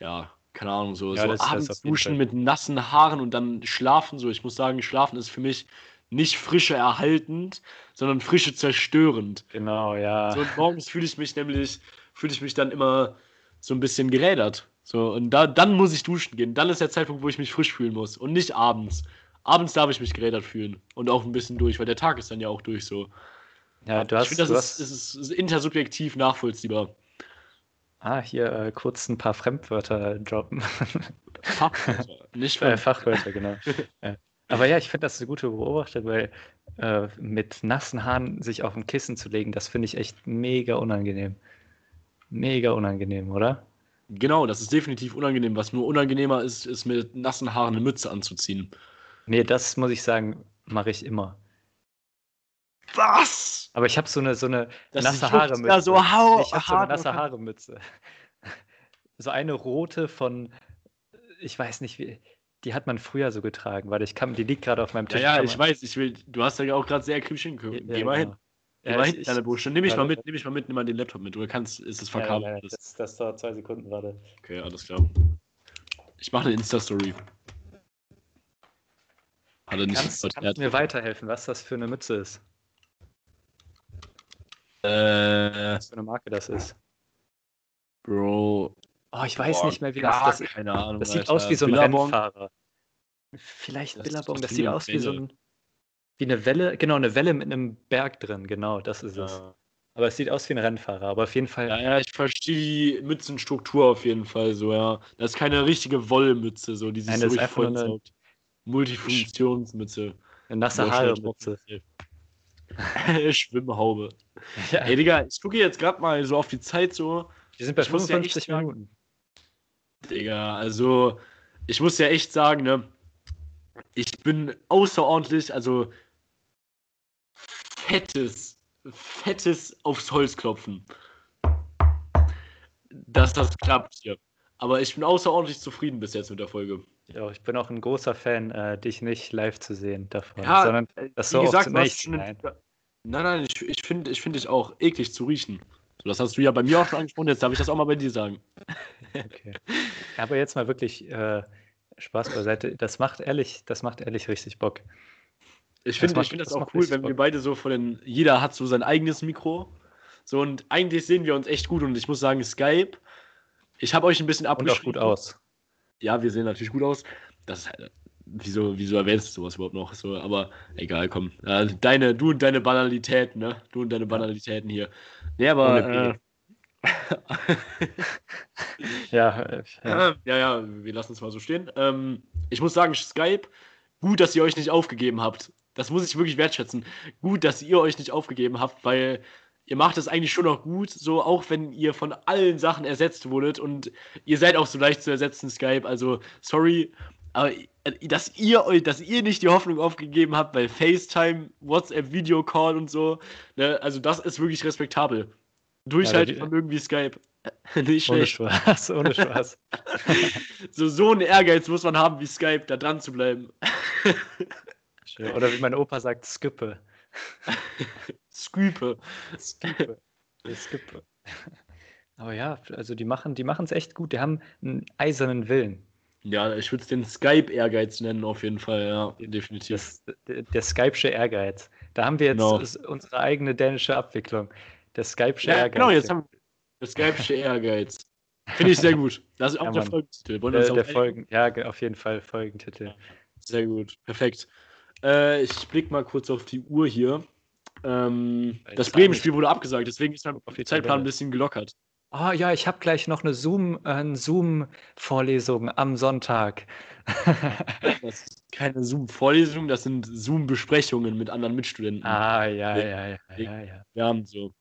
ja, keine Ahnung, so, ja, so abends duschen mit nassen Haaren und dann schlafen, so, ich muss sagen, schlafen ist für mich nicht frische erhaltend, sondern frische zerstörend. Genau, ja. So, und morgens fühle ich mich nämlich, fühle ich mich dann immer so ein bisschen gerädert. So, und da, dann muss ich duschen gehen. Dann ist der Zeitpunkt, wo ich mich frisch fühlen muss. Und nicht abends. Abends darf ich mich gerädert fühlen. Und auch ein bisschen durch, weil der Tag ist dann ja auch durch so. Ja, du hast. Ich finde, das ist, ist, ist, intersubjektiv nachvollziehbar. Ah, hier äh, kurz ein paar Fremdwörter droppen. Fachwörter, nicht Äh, Fremd. Fachwörter, genau. Ja. Aber ja, ich finde das eine gute Beobachtung, weil äh, mit nassen Haaren sich auf ein Kissen zu legen, das finde ich echt mega unangenehm. Mega unangenehm, oder? Genau, das ist definitiv unangenehm. Was nur unangenehmer ist, ist mit nassen Haaren eine Mütze anzuziehen. Nee, das muss ich sagen, mache ich immer. Was? Aber ich habe so eine, so eine Das nasse Haare-Mütze. ja so hau- ich habe so eine nasse Haare-Mütze. So eine rote von, ich weiß nicht wie, die hat man früher so getragen, weil ich kann, die liegt gerade auf meinem Ja, Tisch. ja, kann ich weiß, ich will, du hast ja auch gerade sehr akribisch hingeguckt. Ja, Geh mal hin. genau. Geh Ja, ich- ich- deine Buchstaben. Nimm mich mal Ja, mit, nimm mich mal mit, nimm mal den Laptop mit. Du kannst, ist es Ja, verkabelt. ja, das, das dauert zwei Sekunden gerade. Okay, alles klar. Ich mache eine Insta-Story. Hat er nicht Kannst, verkehrt. kannst du mir weiterhelfen, was das für eine Mütze ist? Äh, Was für eine Marke das ist? Bro. Oh, ich weiß Boah, nicht mehr, wie das, das keine Ahnung. Das sieht Alter. aus wie so ein Billabong? Rennfahrer. Vielleicht Das ist Billabong, das wie sieht aus wie so ein. Wie eine Welle, genau, eine Welle mit einem Berg drin, genau, das ist es. Ja. Aber es sieht aus wie ein Rennfahrer, aber auf jeden Fall. ja, ja, ich verstehe die Mützenstruktur auf jeden Fall so, ja. Das ist keine richtige Wollmütze, so, die sich Nein, so das ist richtig einfach nur eine-. Multifunktionsmütze. Eine nasse Boah, Haare schnell Mütze. trocken. Schwimmhaube. Ja, Ey, Digga, ich gucke jetzt gerade mal so auf die Zeit so. wir sind bei ich muss ja echt 55 sagen- Minuten. Digga, also ich muss ja echt sagen, ne, ich bin außerordentlich, also fettes, fettes aufs Holz klopfen. Dass das klappt hier. Aber ich bin außerordentlich zufrieden bis jetzt mit der Folge. Ja, ich bin auch ein großer Fan, äh, dich nicht live zu sehen davon, Ja, sondern äh, das wie so gesagt, nicht. Nein. Nein, nein, ich, ich finde ich find dich auch eklig zu riechen. So, das hast du ja bei mir auch schon angesprochen, jetzt darf ich das auch mal bei dir sagen. Okay. Aber jetzt mal wirklich äh, Spaß beiseite. Das macht ehrlich, das macht ehrlich richtig Bock. Ich finde ich find das das auch cool, wenn wir beide so von den. Jeder hat so sein eigenes Mikro. So und eigentlich sehen wir uns echt gut und ich muss sagen, Skype. Ich habe euch ein bisschen Und auch abgeschrieben. gut aus. Ja, wir sehen natürlich gut aus. Das ist halt, wieso, wieso erwähnst du sowas überhaupt noch? So, aber egal, komm. Äh, deine, du und deine Banalitäten, ne? Du und deine Banalitäten hier. Nee, aber. Äh, Ja, ja. ja, ja, wir lassen es mal so stehen. Ähm, ich muss sagen, Skype, gut, dass ihr euch nicht aufgegeben habt. Das muss ich wirklich wertschätzen. Gut, dass ihr euch nicht aufgegeben habt, weil ihr macht es eigentlich schon noch gut, so auch wenn ihr von allen Sachen ersetzt wurdet und ihr seid auch so leicht zu ersetzen, Skype. Also, sorry, aber äh, dass ihr euch, dass ihr nicht die Hoffnung aufgegeben habt, weil FaceTime, WhatsApp, Videocall und so, ne, also das ist wirklich respektabel. Durchhaltevermögen wie Skype. Nicht Ohne schlecht. Spaß, ohne Spaß. So, so einen Ehrgeiz muss man haben wie Skype, da dran zu bleiben. Oder wie mein Opa sagt, Skippe. Skippe. Ja, Skippe. Aber ja, also die machen die es echt gut. Die haben einen eisernen Willen. Ja, ich würde es den Skype-Ehrgeiz nennen, auf jeden Fall, ja, definitiv. Das, der, der Skype'sche Ehrgeiz. Da haben wir jetzt Genau. unsere eigene dänische Abwicklung. Der Skype'sche ja, Ehrgeiz. genau, jetzt haben wir das Skype'sche Ehrgeiz. Finde ich sehr gut. Das ist auch Ja, der. Folgentitel. Uns der, der Folgen, ja, auf jeden Fall Folgentitel. Sehr gut, perfekt. Äh, ich blick mal kurz auf die Uhr hier. Ähm, das Bremen-Spiel wurde abgesagt, deswegen ist mein Zeitplan Tabelle. ein bisschen gelockert. Ah ja, ich habe gleich noch eine Zoom, äh, eine Zoom-Vorlesung am Sonntag. Das ist keine Zoom-Vorlesung, das sind Zoom-Besprechungen mit anderen Mitstudenten. ah, ja, ja, ja, ja, ja. Wir haben so.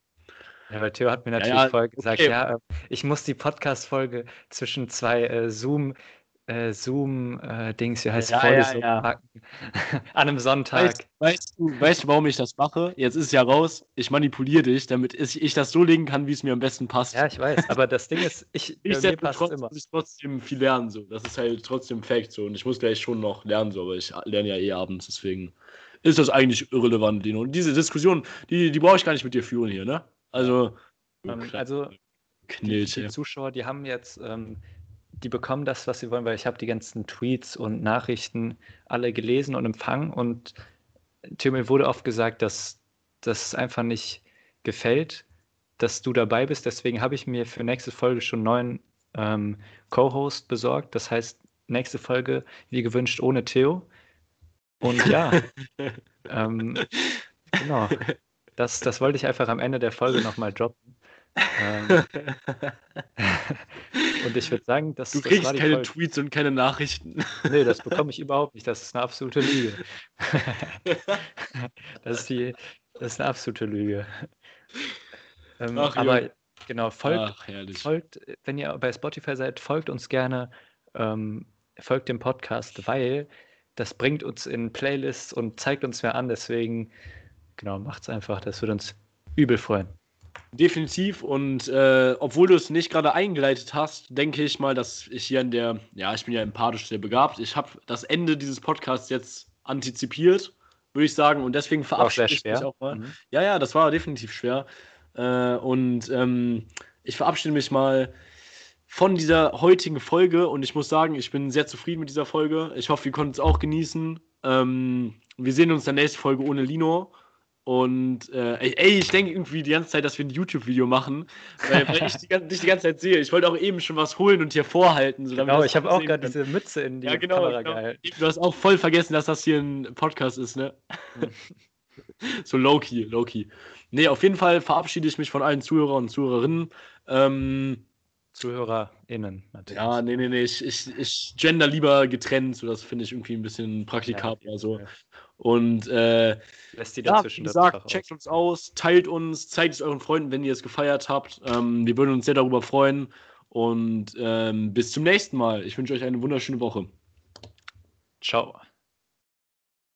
Ja, weil Theo hat mir Ja, natürlich ja, vorher gesagt, okay. ja, äh, ich muss die Podcast-Folge zwischen zwei äh, Zoom, äh, Zoom-Dings, wie heißt Ja, ja, Vorlesungen ja. packen. An einem Sonntag. Weißt, weißt, du, weißt du, warum ich das mache? Jetzt ist es ja raus. Ich manipuliere dich, damit ich, ich das so legen kann, wie es mir am besten passt. Ja, ich weiß, aber das Ding ist, ich, bei mir passt Nichtsdestotrotz immer. muss ich trotzdem viel lernen. So. Das ist halt trotzdem Fact. So. Und ich muss gleich schon noch lernen, so, aber ich lerne ja eh abends. Deswegen ist das eigentlich irrelevant, Dino. Und diese Diskussion, die, die brauche ich gar nicht mit dir führen hier, ne? Also, Ähm, also die, Knilche. die Zuschauer, die haben jetzt, ähm, die bekommen das, was sie wollen, weil ich habe die ganzen Tweets und Nachrichten alle gelesen und empfangen und Theo, mir wurde oft gesagt, dass das einfach nicht gefällt, dass du dabei bist. Deswegen habe ich mir für nächste Folge schon einen neuen ähm, Co-Host besorgt. Das heißt, nächste Folge, wie gewünscht, ohne Theo. Und ja, ähm, genau. Das, das wollte ich einfach am Ende der Folge nochmal droppen. Ähm, und ich würde sagen, dass Du das kriegst die keine Folge. Tweets und keine Nachrichten. Nee, das bekomme ich überhaupt nicht. Das ist eine absolute Lüge. Das ist die, das ist eine absolute Lüge. Ähm, Ach, aber genau, folgt, Ach, folgt, wenn ihr bei Spotify seid, folgt uns gerne, ähm, folgt dem Podcast, weil das bringt uns in Playlists und zeigt uns mehr an. Deswegen, genau, macht's einfach. Das würde uns übel freuen. Definitiv und äh, obwohl du es nicht gerade eingeleitet hast, denke ich mal, dass ich hier in der, ja, ich bin ja empathisch sehr begabt. Ich habe das Ende dieses Podcasts jetzt antizipiert, würde ich sagen, und deswegen verabschiede ich mich auch mal. Mhm. Ja, ja, das war definitiv schwer. Äh, und ähm, ich verabschiede mich mal von dieser heutigen Folge und ich muss sagen, ich bin sehr zufrieden mit dieser Folge. Ich hoffe, ihr konntet es auch genießen. Ähm, wir sehen uns in der nächsten Folge ohne Lino. Und äh, ey, ich denke irgendwie die ganze Zeit, dass wir ein YouTube-Video machen, weil, weil ich die, dich die ganze Zeit sehe. Ich wollte auch eben schon was holen und hier vorhalten. So, Genau, ich habe auch gerade diese Mütze in die Ja, genau. Kamera genau. gehalten. Du hast auch voll vergessen, dass das hier ein Podcast ist, ne? Mhm. so low-key, low-key. Nee, auf jeden Fall verabschiede ich mich von allen Zuhörern und Zuhörerinnen. Ähm, ZuhörerInnen natürlich. ja, nee, nee, nee, ich, ich, ich gender lieber getrennt, so das finde ich irgendwie ein bisschen praktikabler Ja, so. Und äh, Lässt die ja, dazwischen wie das gesagt, checkt uns aus, teilt uns, zeigt es euren Freunden, wenn ihr es gefeiert habt. Ähm, wir würden uns sehr darüber freuen. Und ähm, bis zum nächsten Mal. Ich wünsche euch eine wunderschöne Woche. Ciao.